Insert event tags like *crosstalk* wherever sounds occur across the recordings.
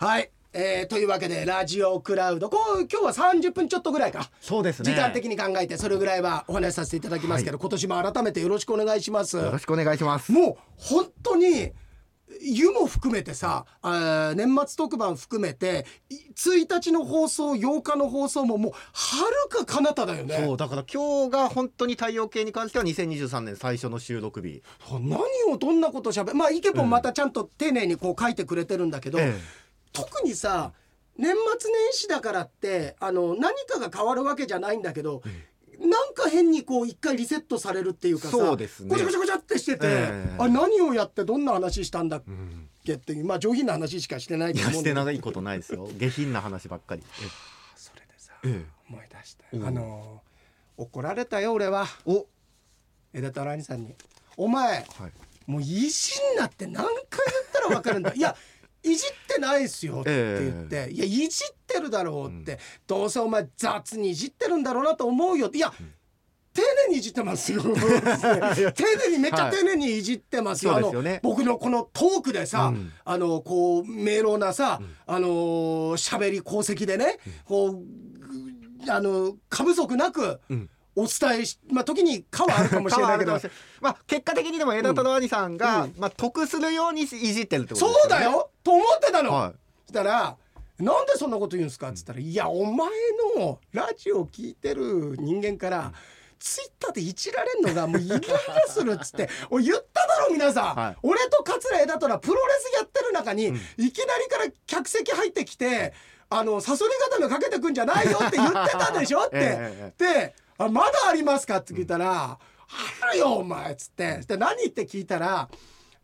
はい、えー、というわけでラジオクラウド。こう今日は30分ちょっとぐらいか。そうですね。時間的に考えてそれぐらいはお話しさせていただきますけど、今年も改めてよろしくお願いします。よろしくお願いします。もう本当に湯も含めてさあー年末特番含めてい1日の放送8日の放送ももうはるか彼方だよね。そうだから今日が本当に太陽系に関しては2023年最初の収録日。何をどんなことしゃべまあイケポンまたちゃんと丁寧にこう書いてくれてるんだけど、え特にさ年末年始だからってあの何かが変わるわけじゃないんだけど、なんか変にこう一回リセットされるっていうかさそうですね。ごちゃごちゃごちゃってしてて、ええ。あ何をやってどんな話したんだっえうん。けっていうまあ上品な話しかしてないと思うんだけど。ないことないですよ。下品な話ばっかり。それでさええ。思い出したおう。あの怒られたよ俺は。お。枝太郎兄さんに「お前はい。もう意地になって何回言ったら分かるんだ？いやいじってないっすよって言って、いやいじってるだろうって、どうせお前雑にいじってるんだろうなと思うよっていや、丁寧にいじってますよ。*laughs* 丁寧にめっちゃ丁寧にいじってますよ,、そうですよね。あの僕のこのトークでさ、うん。あのこう明朗なさ、あの喋り功績でね、こうあの過不足なくうんお伝えし、まあ時に「か」はあるかもしれないけど。*laughs* まあ結果的にでも枝太郎兄さんが、うん。まあ得するようにいじってるってことね。うだよ。と思ってたの。はそしたら「なんでそんなこと言うんですか?」っつったら「いやお前のラジオ聞いてる人間から、ツイッターでいじられんのがもうイライラするっつって *laughs* 俺言っただろ皆さん、はい。俺と桂枝とらプロレスやってる中に、うん。いきなりから客席入ってきてあのサソリ固めかけてくんじゃないよって言ってたでしょ？って、*laughs* え。であ「まだありますか?」って聞いたら「あるよお前」っつって。で何？って聞いたら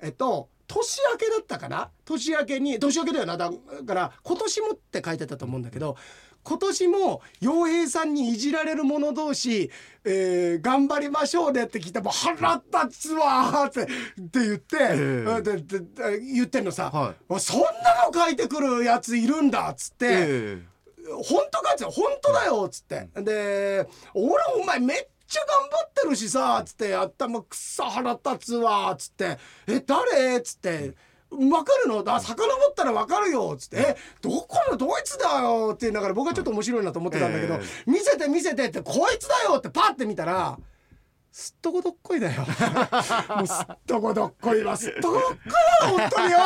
えっと年明けだったかな年明けに年明けだよな？だから今年もって書いてたと思うんだけど今年も洋平さんにいじられる者同士、えー頑張りましょうねって聞いてもう腹立つわーってって言って、えででで言ってんのさ、はあそんなの書いてくるやついるんだっつって。え本当かっつって本当だよっつって、で俺お前めっちゃ頑張ってるしさっつって頭くっさ腹立つわっつって。え誰？っつって。分かるの？だ遡ったら分かるよっつって「えどこの？ドイツだよ」って言いながら僕はちょっと面白いなと思ってたんだけどえ「見せて見せて」って「こいつだよ」ってパッて見たら *laughs* すっとこどっこいだよ。もうすっとこどっこいわすっとこどっこいわ本当によ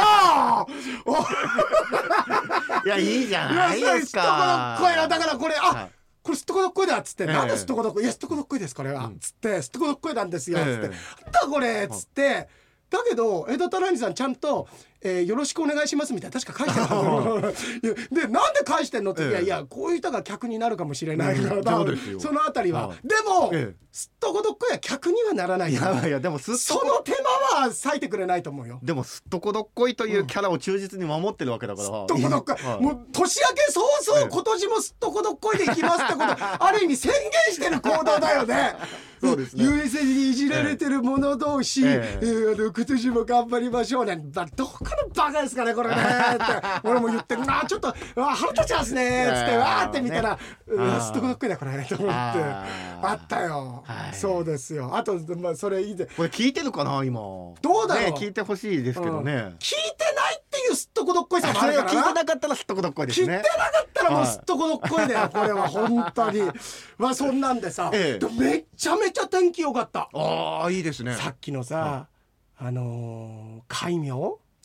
いやいいじゃいないですやすっとこどっかこいわだからこれあ、はい。これすっとこどっこいだっつって、ええ。なんですっとこどっこいいやすっとこどっこいですこれは、つってすっとこどっこいなんですよ、つって。だこれっつって。だけど江戸太郎兄さんちゃんと、えーよろしくお願いします」みたいな確か書いてある。*laughs* のでなんで返してんのって、ええ。いやいやこういう人が客になるかもしれないから、うんそのあたりは、はいでも、ええ。すっとこどっこいは客にはならないいやいやでもすっとこその手間は割いてくれないと思うよ。でもすっとこどっこいというキャラを忠実に守ってるわけだから、どこどっこい、はいもう年明け早々、ええ今年もすっとこどっこいでいきますってことある意味宣言してる行動だよね。*laughs* そうですね。USA にいじられてる者同士、ええ。えー今年も頑張りましょうねばどこのバカですかねこれね。って。俺も言ってあちょっとあ腹立ちますね。つってええわーって見たら、ね。うわすっとこどっこいだこれと思ってあったよ、はい。そうですよ。あと、まあ、それいいでこれ聞いてるかな今。どうだろう？ね聞いてほしいですけどね、聞いてないっていうすっとこどっこいさもあそれを聞いるからな。てなかったらすっとこどっこいですね。聞いてなかったらもうすっとこどっこいだよこれは。本当に。まあそんなんでさ、ええ。でめっちゃめちゃ天気良かった、ああいいですね。さっきのさ、あのー、海名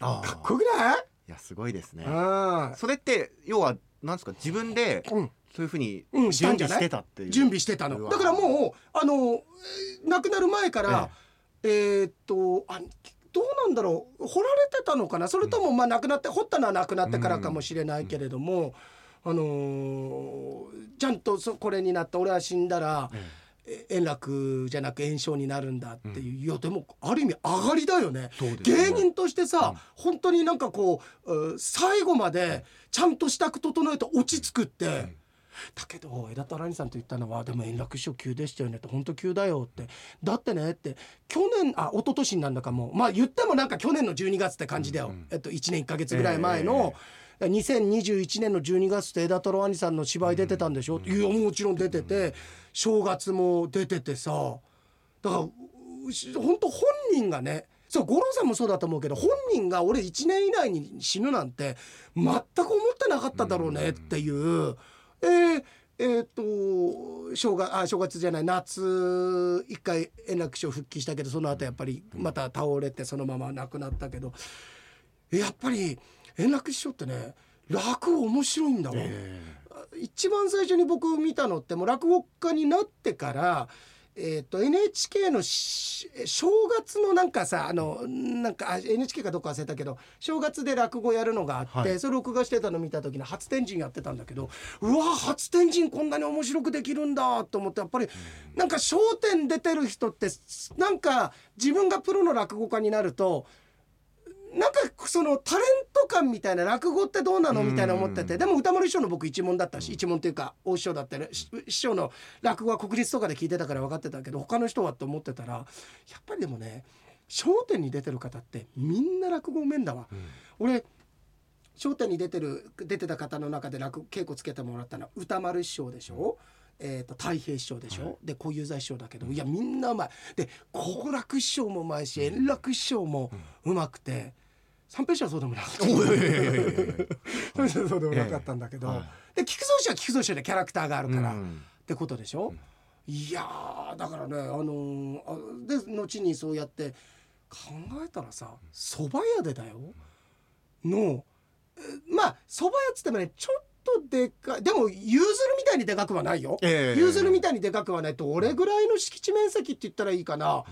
かっこよくない？いやすごいですね。うん。それって要はなんですか自分でうん。そういうふうに準備してたっていう。準備してたの。だからもうあの亡くなる前からえーっとあどうなんだろう？掘られてたのかな？それともまあ亡くなって掘ったのは亡くなってからかもしれないけれども、あのーちゃんとそこれになって俺は死んだら、え円楽じゃなく炎症になるんだっていう、いやでもある意味上がりだよね。ね。芸人としてさ、本当になんかこうう最後までちゃんと支度整えて落ち着くって、だけど枝太郎兄さんと言ったのは「でも円楽師匠急でしたよね」って「本当急だよ」って「だってね」って去年あ一昨年になんだかも。まあ言ってもなんか去年の12月って感じだよ、えっと、1年1か月ぐらい前の。2021年の12月って枝太郎兄さんの芝居出てたんでしょ、いやもちろん出てて正月も出ててさ。だから本当本人がねそう五郎さんもそうだと思うけど本人が俺1年以内に死ぬなんて全く思ってなかっただろうねっていう、えーえーっと正月あ正月じゃない夏一回円楽師匠復帰したけどその後やっぱりまた倒れてそのまま亡くなったけど。やっぱり円楽師匠ってね落語面白いんだわ。一番最初に僕見たのってもう落語家になってから、えー、と NHK のし正月のなんかさあのなんかあ NHK かどっか忘れたけど正月で落語やるのがあって、はい。それ録画してたの見た時に初天神やってたんだけどうわ初天神こんなに面白くできるんだと思ってやっぱりなんか『笑点』出てる人ってなんか自分がプロの落語家になるとなんかそのタレント感みたいな落語ってどうなのみたいな思っててでも歌丸師匠の僕一門だったし一門っていうか大師匠だったねし師匠の落語は国立とかで聞いてたから分かってたけど他の人はと思ってたらやっぱりでもね『笑点』に出てる方ってみんな落語うめんだわ。俺『笑点』に出てる出てた方の中で落稽古つけてもらったのは歌丸師匠でしょ、えー、と太平師匠でしょ、で小遊三師匠だけどいやみんなうまい。で好楽師匠もうまいし円楽師匠もうまくて三平師匠はそうでもなかった。*laughs* 三平そうでもなかったんだけど、はいで菊蔵師匠は菊蔵師匠でキャラクターがあるから、っうん。てことでしょ、いやーだからねあのーあで後にそうやって考えたらさ蕎麦屋でだよ。のえまあ蕎麦屋っつってもねちょっとでかいでもゆずるみたいにでかくはないよ。ええ。ゆずるみたいにでかくはないと俺ぐらいの敷地面積って言ったらいいかな。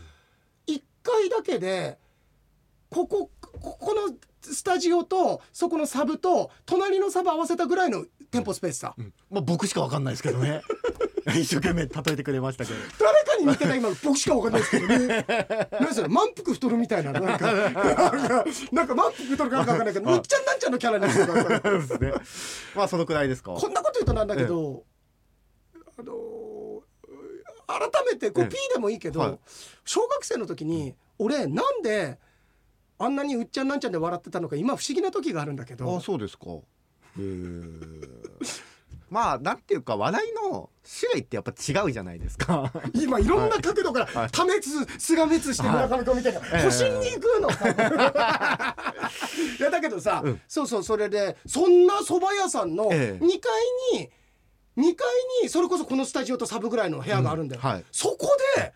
1階だけでここここのスタジオとそこのサブと隣のサブ合わせたぐらいの店舗スペースさ。うん。まあ僕しかわかんないですけどね。*laughs* 一生懸命例えてくれましたけど誰かに似てた今の僕しかわかんないですけどね。何それ満腹太るみたいななんか。*laughs* なんか満腹太るかなんかわかんないけどむっちゃんなんちゃんのキャラにしてるからそうですね *laughs* まあそのくらいですか。こんなこと言うとなんだけど、あの改めてこうええ。P でもいいけど、はい。小学生の時に俺なんであんなにうっちゃんなんちゃんで笑ってたのか今不思議な時があるんだけあどそうですか。へえ。*laughs* まあなんていうか笑いの種類ってやっぱ違うじゃないですか。*laughs* 今いろんな角度からはい。多滅すが滅して村上君みたいなええ。星に行くの *laughs* いやだけどさ、うん。そうそうそれでそんな蕎麦屋さんのええ。2階に2階にそれこそこのスタジオとサブぐらいの部屋があるんだよ、うん。はい。そこで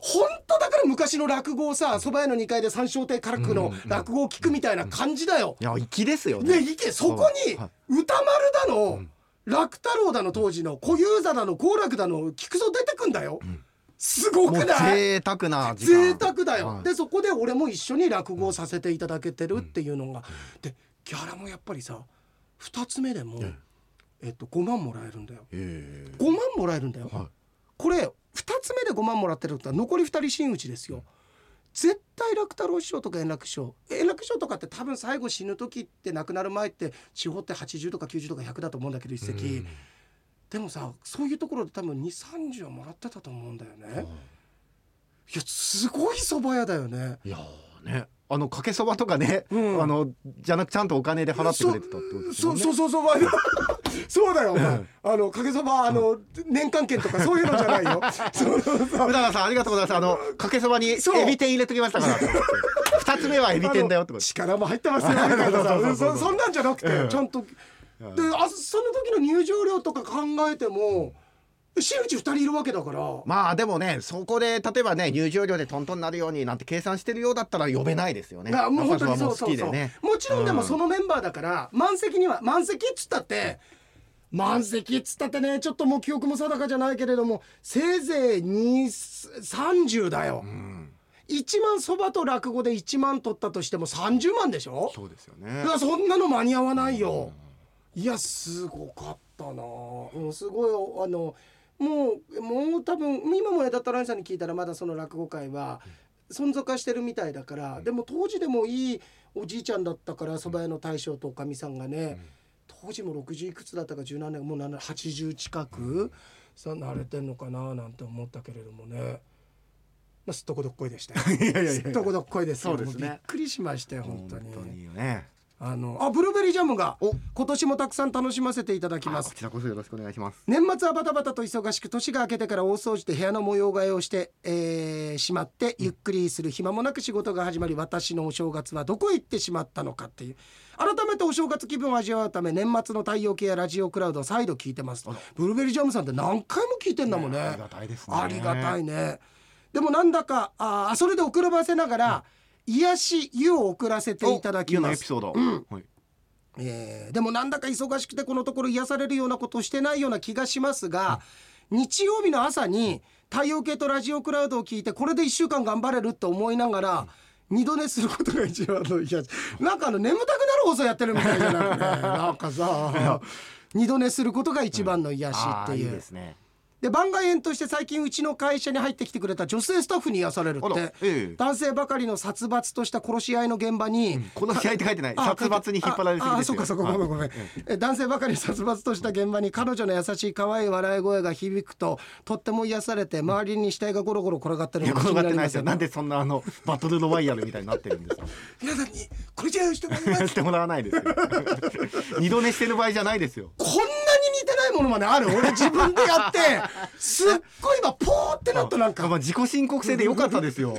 本当だから昔の落語をさ蕎麦屋の2階で三笑亭からくの落語を聞くみたいな感じだよ。いや粋ですよね。ね行けそこには歌丸だの、楽太郎だの当時の小遊三だの好楽だの聞くぞ出てくんだよ。すごくない？贅沢な贅沢だよ、はい。でそこで俺も一緒に落語をさせていただけてるっていうのが、でギャラもやっぱりさ2つ目でも、えっと、5万もらえるんだよ。へえ。5万もらえるんだよ、はい。これ2つ目で5万もらってるって残り2人真打ちですよ。絶対楽太郎師匠とか円楽師匠。円楽師匠とかって多分最後死ぬ時って亡くなる前って地方って80とか90とか100だと思うんだけど一席、でもさそういうところで多分2 3 0はもらってたと思うんだよね、いやすごい蕎麦屋だよね。いやーねあのかけそばとかね、うん。あのじゃなくちゃんとお金で払ってくれてたってことですそうもんねそうそうそう。そうだよお前。あのかけそばあの年間券とかそういうのじゃないよ。*laughs* そう。そうそう宇永さんありがとうございます。あのかけそばにそう。エビ天入れときましたから。*laughs* 二つ目はエビ天だよってこと。力も入ってますよ *laughs* そうそうそうそうそそんなんじゃなくて、うん。ちゃんと。であその時の入場料とか考えても真打ち2人いるわけだから。まあでもねそこで例えばね入場料でトントンになるようになんて計算してるようだったら呼べないですよね。いやもう本当にそうそうそう、ね。もちろんでもうん。そのメンバーだから満席には満席っつったって満席っつったってねちょっともう記憶も定かじゃないけれどもせいぜい230だよ、うん。1万そばと落語で1万取ったとしても30万でしょ？そうですよね。い。やそんなの間に合わないよ。いやすごかったな。うんすごいあのもうもう多分今も枝田ライさんに聞いたらまだその落語界は存続はしてるみたいだからでも当時でもいいおじいちゃんだったから蕎麦屋の大将とおかみさんがね当時も60いくつだったか17年もう7 80近くさ慣れてんのかななんて思ったけれどもね。まあ、すっとこどっこいでしたよ。*laughs* いやいやいやすっとこどっこいですよ。そうですねもびっくりしましたよ、本当に。本当にね。あのあブルーベリージャムがお。今年もたくさん楽しませていただきます。あこちらこそよろしくお願いします。年末はバタバタと忙しく年が明けてから大掃除で部屋の模様替えをして、えーしまってゆっくりする暇もなく仕事が始まり私のお正月はどこへ行ってしまったのかっていう。改めてお正月気分を味わうため年末の太陽系やラジオクラウドを再度聞いてます。ブルーベリージャムさんって何回も聞いてんだもんね。ありがたいですね。ありがたいね。でもなんだかあーそれで遅らばせながら、癒し湯を送らせていただきます。エピソード、うん。はい。えーでもなんだか忙しくてこのところ癒されるようなことをしてないような気がしますが、日曜日の朝に太陽系とラジオクラウドを聞いてこれで1週間頑張れるって思いながら、二度寝することが一番の癒し。なんかあの眠たくなる放送やってるみたいじゃなくてなんかさ *laughs* 二度寝することが一番の癒しっていう。ですねで番外編として最近うちの会社に入ってきてくれた女性スタッフに癒されるって、ええ。男性ばかりの殺伐とした殺し合いの現場に、この試合って書いてない。あ殺伐に引っ張られすぎああですよそうかそうかごめんごめん、え男性ばかり殺伐とした現場に彼女の優しい可愛い笑い声が響くととっても癒されて周りに死体がゴロゴロ転がってるのが気転がってないですになりますよ。よなんでそんなあのバトルロワイヤルみたいになってるんですか？*laughs* 皆さんにこれじゃあしてもらいますして。もらわないですよ二度寝してる場合じゃないですよ。こんなに似てないものまである？俺自分でやってすっごい今ポーってなったなんか。まあ自己申告制でよかったですよ。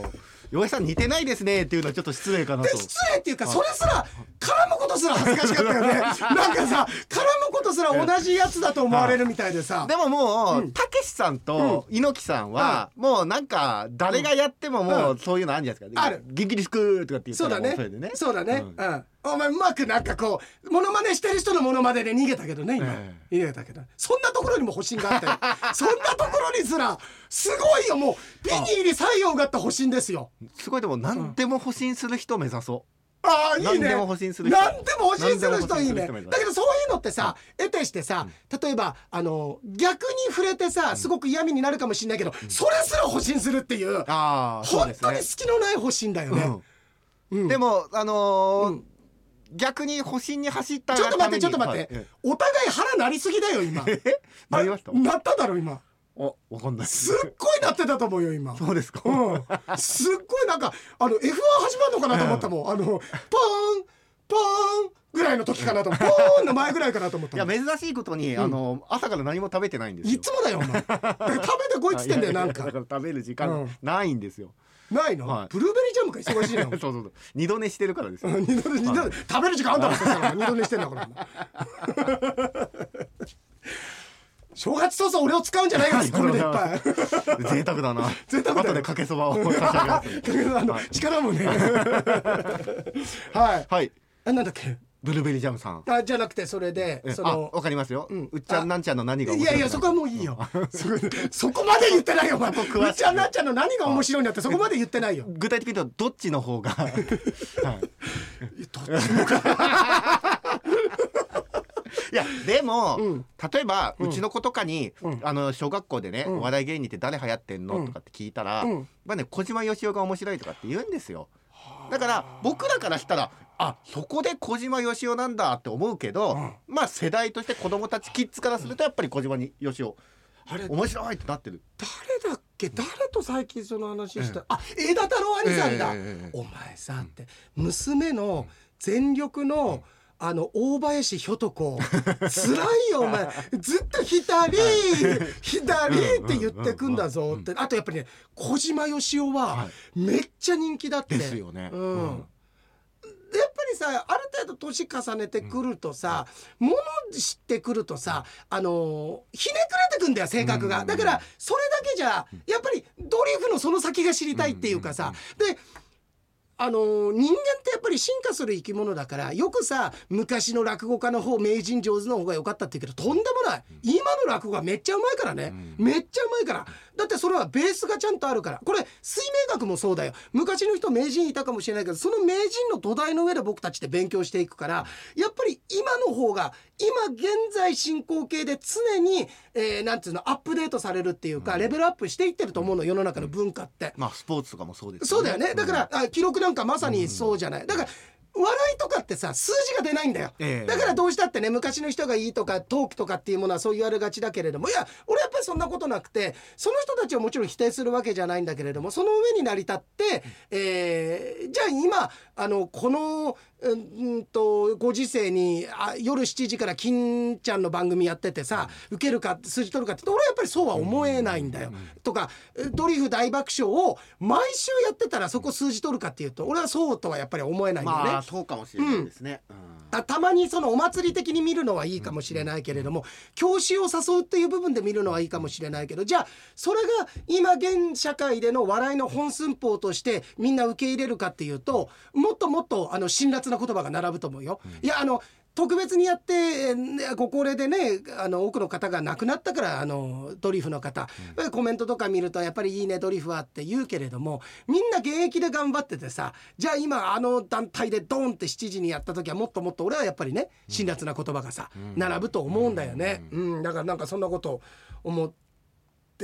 岩井さん似てないですねっていうのはちょっと失礼かなと。で失礼っていうかそれすら絡むことすら恥ずかしかったよね。なんかさ絡むことすら同じやつだと思われるみたいでさ。*laughs* でももうたけしさんと猪木さんはもうなんか誰がやってももうそういうのあるんじゃないですか。ある。元気ですくとかって言ったらそうだね。そうだね、ううん。お前うまくなんかこうモノマネしてる人のモノマネで逃げたけどね今、え逃げたけど。そんなところにも保身があって *laughs* そんなところにすらすごいよもう美に入り西洋があった保身ですよ。すごいでも何でも保身する人を目指そう。ああいいね。何でも保身する人。何でも保身する人いいね。だけどそういうのってさ得てしてさ例えばあの逆に触れてさすごく嫌味になるかもしれないけど、それすら保身するっていうう本ですね。当に隙のない保身だよね、うん。でもあのーうん逆に保身に走ったちょっと待ってちょっと待って、はい。えお互い腹なりすぎだよ今。えなりました？あなっただろ今。おわかんないす。っごいなってたと思うよ今。そうですか、うん、すっごいなんかあの F1 始まるのかなと思ったもん、あのポーンポーンぐらいの時かなと思う。*laughs* ポーンの前ぐらいかなと思ったいや珍しいことに、あの朝から何も食べてないんですよ。いつもだよお前。食べてこいっつってんだよ *laughs* なんか。だから食べる時うん。間ないんですよ、ないの、はい。ブルーベリージャムか忙しいな *laughs* そうそうそう。二度寝してるからですよ、二度寝二度寝。食べる時間あんだろそしたら。二度寝してんだから。*laughs* 正月早々俺を使うんじゃないよツッコミでいっぱい。贅沢だな。*laughs* 贅沢だよ。後でかけそばを力もね。はい。はい。あなんだっけ？ブルーベリージャムさん。あじゃなくてそれでえそのあわかりますよ、うん。うっちゃんなんちゃんの何がいいやいやそこはもういいよ。*laughs* そこまで言ってないよお前。うっちゃんなっちゃんの何が面白いんだってそこまで言ってないよ。具体的に言うとどっちの方が、*laughs* はい、どっちもか *laughs* いやでも、うん。例えば、うちの子とかに、うん。あの小学校でね、うん。お笑い芸人って誰流行ってんの、うんとかって聞いたら、うんまあね小島よしおが面白いとかって言うんですよだから僕らからしたらあそこで小島よしおなんだって思うけど、うん。まあ世代として子供たちキッズからするとやっぱり小島によしおあれ面白いってなってる。誰だっけ？誰と最近その話した、あ枝太郎兄さんだ、ええええお前さって娘の全力の、あの大林ひょと子。*laughs* 辛いよお前。ずっと左左って言ってくんだぞってあとやっぱりね小島よしおははめっちゃ人気だってですよねうんやっぱりさある程度年重ねてくるとさ、もの知ってくるとさあのーひねくれてくんだよ性格が、うん。だからそれだけじゃやっぱりドリフのその先が知りたいっていうかさ、であのー人間ってやっぱり進化する生き物だからよくさ昔の落語家の方名人上手の方が良かったって言うけどとんでもない。今の落語がめっちゃうまいからね、めっちゃうまいからだってそれはベースがちゃんとあるから。これ水明学もそうだよ。昔の人名人いたかもしれないけどその名人の土台の上で僕たちって勉強していくからやっぱり今の方が今現在進行形で常に、えーなんていうのアップデートされるっていうか、レベルアップしていってると思うの世の中の文化って。まあスポーツとかもそうですそうだよね。だから、あ記録なんかまさにそうじゃない、だから笑いとかってさ数字が出ないんだよ、ええ。だからどうしたってね昔の人がいいとかトークとかっていうものはそう言われがちだけれどもいや俺やっぱりそんなことなくてその人たちをもちろん否定するわけじゃないんだけれどもその上に成り立って、えーじゃあ今あのこのうんうんとご時世にあ夜7時から金ちゃんの番組やっててさ、受けるか数字取るかって俺はやっぱりそうは思えないんだよ。とかドリフ大爆笑を毎週やってたらそこ数字取るかっていうと俺はそうとはやっぱり思えないんだよね。まあそうかもしれないですね、うん。たたまにそのお祭り的に見るのはいいかもしれないけれども、教師を誘うっていう部分で見るのはいいかもしれないけどじゃあそれが今現社会での笑いの本寸法としてみんな受け入れるかっていうともっともっとあの辛辣な言葉が並ぶと思うよ。いやあの特別にやってえーねご高齢でねあの多くの方が亡くなったからあのドリフの方、コメントとか見るとやっぱりいいねドリフはって言うけれどもみんな現役で頑張っててさじゃあ今あの団体でドーンって7時にやった時はもっともっと俺はやっぱりね辛辣な言葉がさ、並ぶと思うんだよね、うん。だからなんかそんなこと思って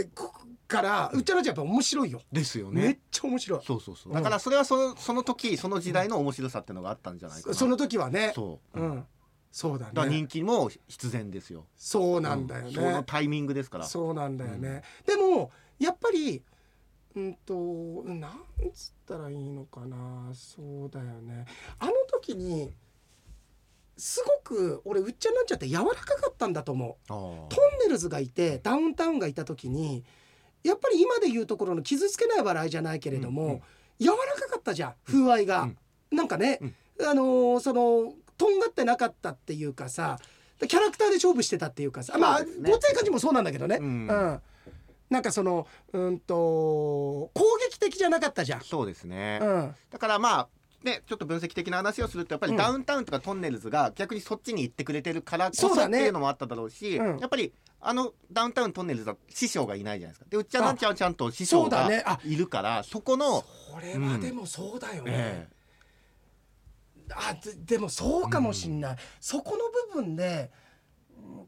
くからうっちゃらちゃんやっぱ面白いよ、ですよめっねちゃ面白い。そうそうそう。だからそれはそのその時その時代の面白さっていうのがあったんじゃないかな。その時はね。そう、だうん。そうだからね人気も必然ですよ。そうなんだよね、うん。そのタイミングですから。そうなんだよね、でもやっぱりうんとなんつったらいいのかな。そうだよね。あの時にすごく俺うっちゃになっちゃって柔らかかったんだと思う。トンネルズがいてダウンタウンがいた時にやっぱり今で言うところの傷つけない笑いじゃないけれども、うんうん柔らかかったじゃん風合いが、なんかね、あのーそのとんがってなかったっていうかさキャラクターで勝負してたっていうかさまあごっつい感じもそうなんだけどね、うん。なんかそのうんと攻撃的じゃなかったじゃん。そうですね、うん、だからまあね、ちょっと分析的な話をするとやっぱりうん。ダウンタウンとかトンネルズが逆にそっちに行ってくれてるからこそっていうのもあっただろうしうん。やっぱりあのダウンタウントンネルズは師匠がいないじゃないですか。でうっちゃんなんちゃんはちゃんと師そ匠がいるからそこの、それはでもそうだよね。えあででもそうかもしんない、そこの部分でうん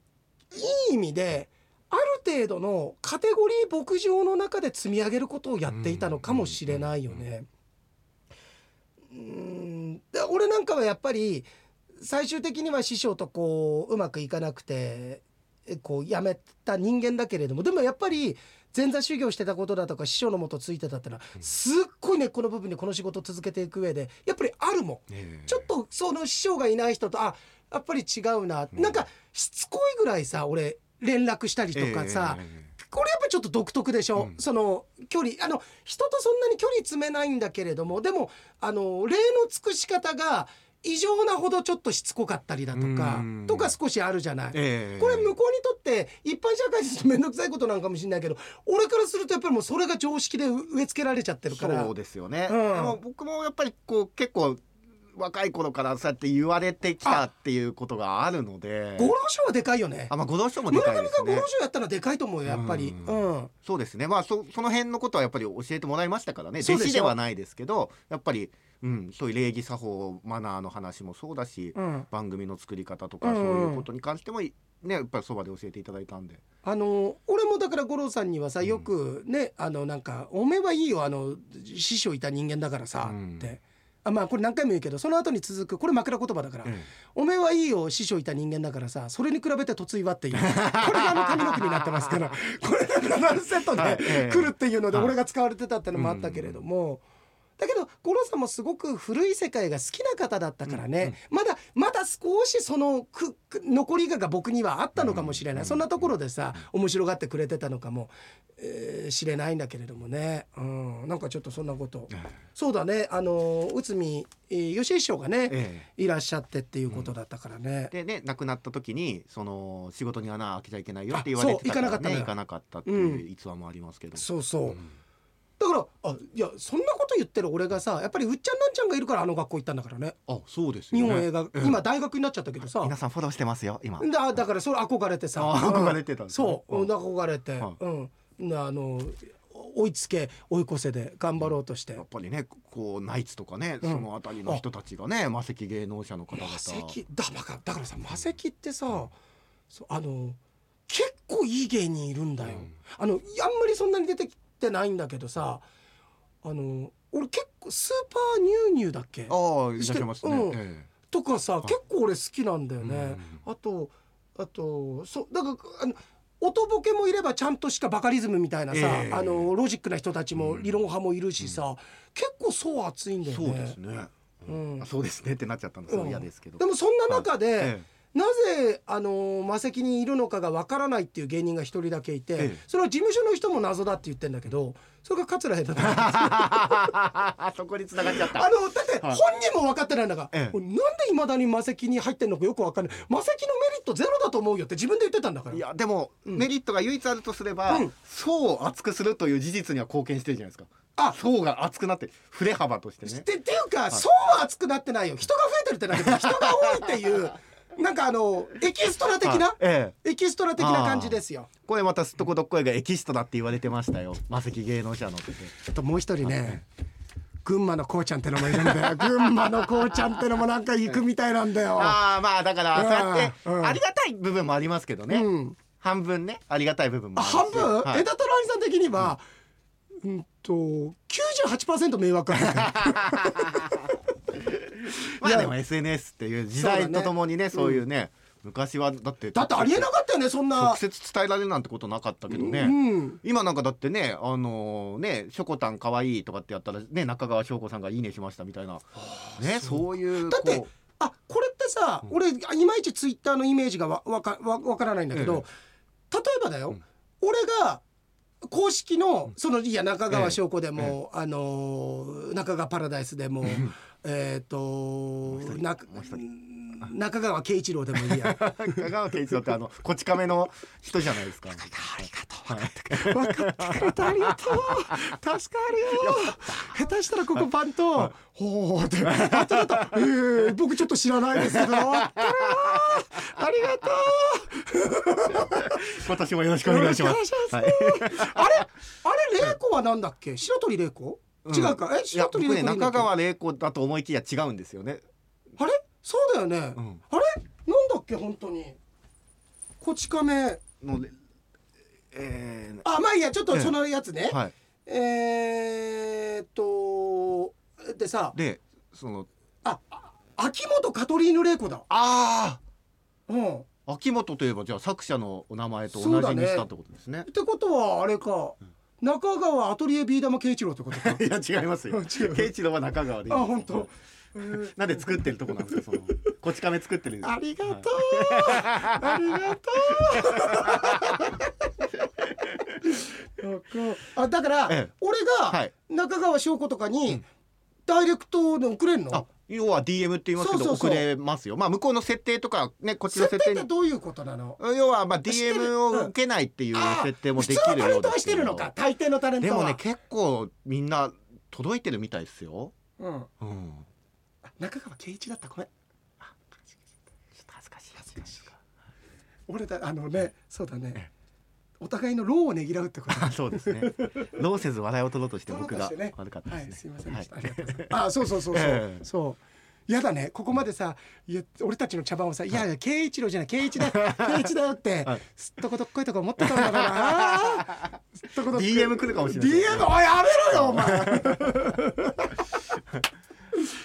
いい意味である程度のカテゴリー牧場の中で積み上げることをやっていたのかもしれないよね。うん。で俺なんかはやっぱり最終的には師匠とこううまくいかなくてえこう辞めた人間だけれどもでもやっぱり前座修行してたことだとか師匠のもとついてたってのはすっごい根っこの部分でこの仕事を続けていく上でやっぱりあるもん。ええ。ちょっとその師匠がいない人とあやっぱり違うな、うん。なんかしつこいぐらいさ俺連絡したりとかさ、ええええこれやっぱりちょっと独特でしょ、うん。その距離。あの人とそんなに距離詰めないんだけれどもでもあの礼の尽くし方が異常なほどちょっとしつこかったりだとかうん。とか少しあるじゃない。ええ。これ向こうにとって一般社会ですと面倒くさいことなのかもしれないけど俺からするとやっぱりもうそれが常識で植え付けられちゃってるから。そうですよね、うん。でも僕もやっぱりこう結構若い頃からそうやって言われてきたっていうことがあるので。五郎賞はでかいよね。あまあご同賞もで村かいですね。上が五郎賞やったらでかいと思うよやっぱり。ううん。そうですね。まあそその辺のことはやっぱり教えてもらいましたからね。弟子ではないですけどやっぱり、うん、そういう礼儀作法マナーの話もそうだし、うん。番組の作り方とか、うん。そういうことに関してもねやっぱりそばで教えていただいたんで。あの俺もだから五郎さんにはさよくね、あのなんか「おめえはいいよあの師匠いた人間だからさ」うん。って。あまあこれ何回も言うけどその後に続くこれ枕言葉だから「えおめえはいいよ師匠いた人間だからさそれに比べて嫁いは」っていう。*laughs* これがあの髪の毛になってますから。これだからセットはい。でええ。来るっていうのではい。俺が使われてたってのもあったけれども。だけど五郎さんもすごく古い世界が好きな方だったからね、まだまだ少しそのくく残りがが僕にはあったのかもしれない、うん。そんなところでさ面白がってくれてたのかも、えーしれないんだけれどもね、うん、なんかちょっとそんなこと、えそうだね。あの内海、えー、吉井師匠がね、えいらっしゃってっていうことだったからね。でね亡くなった時にその仕事に穴開けちゃいけないよって言われてたあそう行かなかったのよ。ね行かなかったっていう逸話もありますけど、そうそう、うんだからあいやそんなこと言ってる俺がさやっぱりうっちゃんなんちゃんがいるからあの学校行ったんだからね。あそうですよね。日本映画、ええ今大学になっちゃったけどさ。皆さんフォローしてますよ今。だだからそれ憧れてさ。あ憧れてたんですね。そう、うん。憧れて、はい。うん。あの追いつけ追い越せで頑張ろうとして、やっぱりねこうナイツとかね、うん。その辺りの人たちがね魔石芸能者の方々。魔石だバカだからさ魔石ってさそうあの結構いい芸人いるんだよ、うん。あのあんまりそんなに出てきてないんだけどさあの俺結構スーパーニュウニュウだっけ？ああいらっしゃいますね、うん。えとかさい。結構俺好きなんだよね、あとあとそうだからあの音ボケもいればちゃんとしたバカリズムみたいなさ、ええ。あのロジックな人たちもうん。理論派もいるしさ、結構層厚いんだえよね。そうですね、うん。あそうですねってなっちゃったのすごい嫌ですけど、でもそんな中で、えなぜあの魔石にいるのかがわからないっていう芸人が一人だけいて、ええ。それは事務所の人も謎だって言ってんだけどそれが桂枝だえ *laughs* そこに繋がっちゃった。あのだってはい。本人も分かってないんだから、え。なんでいまだに魔石に入ってんのかよく分かんない。魔石のメリットゼロだと思うよって自分で言ってたんだから。いやでも、うん。メリットが唯一あるとすれば、うん。層を厚くするという事実には貢献してるじゃないですか。あ。層が厚くなって振れ幅としてね。ってっていうか、そうは熱くなってないよ。人が増えてるってだけで人が多いっていうなんかあのエキストラ的な、はい。ええ。エキストラ的な感じですよ。これまたすっとこどっこいがエキストラって言われてましたよ。魔石芸能者のって。あともう一人ね群馬のこうちゃんってのもいるんだよ。*laughs* 群馬のこうちゃんってのもなんか行くみたいなんだよ。ああまあだからそうやってうん。うん。ありがたい部分もありますけどね、うん。半分ねありがたい部分もあ半分、はい。枝太郎兄さん的には、うん、と98%迷惑あ *laughs* *laughs* まあでも SNS っていう時代とともにねそういうね、昔はだってるだってありえなかったよねそんな。直接伝えられるなんてことなかったけどね、うん。今なんかだってねあのねしょこたんかわいいとかってやったらね中川翔子さんがいいねしましたみたいな。ねそういうだってこあこれってさ、うん。俺いまいちツイッターのイメージがわわかわわからないんだけど、例えばだよ、うん。俺が公式のそのいや中川翔子でも、あのー中川パラダイスでも、えっ、と一人なもう一中川圭一郎でもいいや。*laughs* う香川圭一郎ってあの *laughs* こち亀の人じゃないですか。ありがとう分かってくれてありがとう。*laughs* 助かるよ。下手したらここパンと「ほう」って「あとだとえー、僕ちょっと知らないですけど。ありがと今年もよろしくうお願いします。はい願いします。あれあれ玲子はなんだっけ？白鳥玲子、違うか？え？白鳥玲子中川玲子だと思いきや違うんですよね。あれ？そうだよね、うん。あれ？なんだっけ？本当に。こち亀。のでえあまあいいやちょっとそのやつね。ー、、はい。えー、っとでさ。でその。ああ秋元カトリーヌ玲子だ。あうん。あ秋元といえばじゃあ作者のお名前と同じにしたってことですね。っ。てことはあれか、中川アトリエビー玉慶一郎ってことか？*laughs* いや違いますよ。圭一郎は中川であ本当。えーなんで作ってるとこなんですかそのこち亀作ってるんですありがとう、ありがとう。あ *laughs* だから、ええ。俺がはい。中川翔子とかに、うん。ダイレクトで送れんの？あ要は DM って言いますけどそうそうそう。送れますよ。まあ向こうの設定とかねこっちの設定どういうことなの？要はまあ DM を受けないっていう設定もできるタレントはしてようですけどるのか？大抵のタレントは。でもね結構みんな届いてるみたいですよ。うん、うん。あ中川圭一だった？ごめん。ちょっと恥ずかしい。恥ずかしい。俺だあのねそうだねお互いの労をねぎらうってこと。あ *laughs* そうですね。ローせず笑いを取ろうとして僕が悪かったはい、ですすねいませんでした。はあそうそうそうそう、ええ。そう。やだね、ここまでさ、いや、俺たちの茶番をさ、い。やいや、圭一郎じゃない、圭一だ、*laughs* 圭一だよって。はい、すっとこどっこいとこ思ってたんだから。な。*laughs* すっとこどっこい DM 来るかもしれない DM、おい、やめろよ、お前。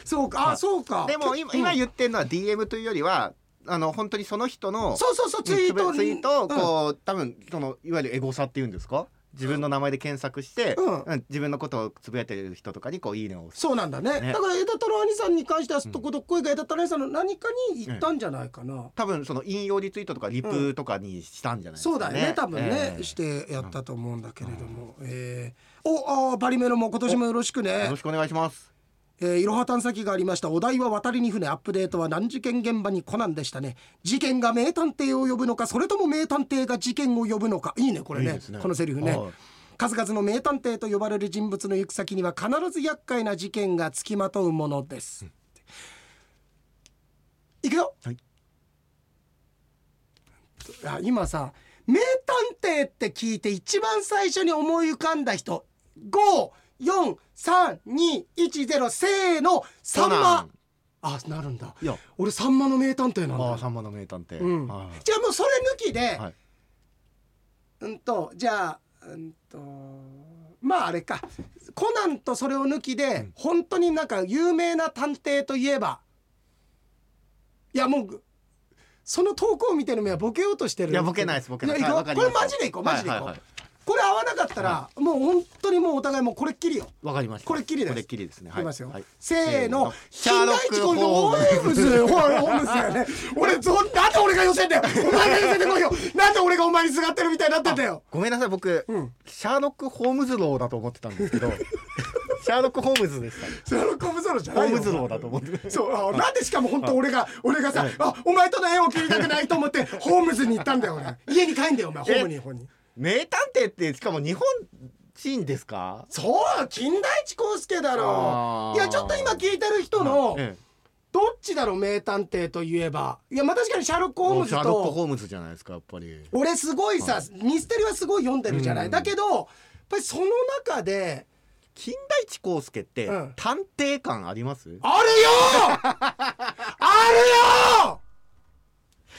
そうか、あ、そうか。でも今今うん。言ってるのは DM というよりはあの本当にその人のそうそうそう、ツイートツイートをうん。こう、多分そのいわゆるエゴサっていうんですか？自分の名前で検索して、うん。うん自分のことをつぶやいてる人とかにこういいねをそうなんだね。ね。だから枝太郎兄さんに関してはすっとこどっこいが枝太郎兄さんの何かに言ったんじゃないかな、多分その引用リツイートとかリプとかにしたんじゃないですか、ねそうだよね。多分ね、ええ。してやったと思うんだけれども、えー。おあーバリメロも今年もよろしくよねろしくお願いしますえーいろは探査機がありました。お題は渡りに船。アップデートは難事件現場にコナンでしたね。事件が名探偵を呼ぶのかそれとも名探偵が事件を呼ぶのか。いいねこれね。ね。このセリフね。はい。数々の名探偵と呼ばれる人物の行く先には必ず厄介な事件がつきまとうものです、いくよ、はい。あ今さ名探偵って聞いて一番最初に思い浮かんだ人54321せーのさんコナまン。あなるんだ。いや。俺さんまの名探偵なんだよ。ああさんまの名探偵、うん。はじゃあもうそれ抜きで、はい。うんとじゃあうんとまああれか。コナンとそれを抜きで、本当になんか有名な探偵といえば。いやもうその投稿を見てる目はボケようとしてるいやボケないですボケない。これマジでいこうマジでいこう、はいはいはいこれ合わなかったら、もう本当にもうお互いもうこれっきりよ。わかりました。これっきりです。これっきりですね。い。きますよ、はい。せーの。シャーロック金田一君のホームズホームズ。やね俺そなんで俺が寄せんだよ。お前が寄せてこいよ。なんで俺がお前にすがってるみたいになってんだよ。ごめんなさい僕、うん。シャーロック・ホームズローだと思ってたんですけど *laughs* シャーロック・ホームズでした。シャーロック・ホームズローじゃホないよ。ームズローだと思って。そうあなんでしかも本当俺が俺がさあお前との縁を切りたくないと思ってホームズに行ったんだよ俺。家に帰んだよお前ホームにホームに名探偵ってしかも日本人ですか？そう金田一耕助だろあー。いやちょっと今聞いてる人のえどっちだろう名探偵といえば。いやまあ確かにシャーロック・えホームズシャーロック・とホームズじゃないですかやっぱり。俺すごいさミステリはすごい読んでるじゃない、うん。だけどやっぱりその中で金田一耕助ってうん。探偵感あります、あるよ！*laughs* あるよ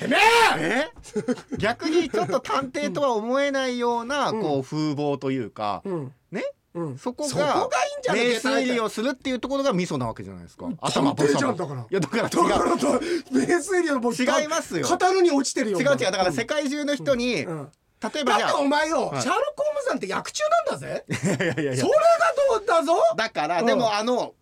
てめえ！え？*laughs* 逆にちょっと探偵とは思えないような、うん。こう風貌というか、うん。ね？うん。そこが名推理をするっていうところがミソなわけじゃないですか。頭ボサボサだから。いやだからだからと名推理のもう違いますよ。語るに落ちてるよ違う違う違う。だから世界中の人に、うん。例えばじゃだってお前よ、はい。シャーロック・ホームズなんて役中なんだぜ。あ *laughs* いやいやいや。それがどうだぞ。だから、うん。でもあの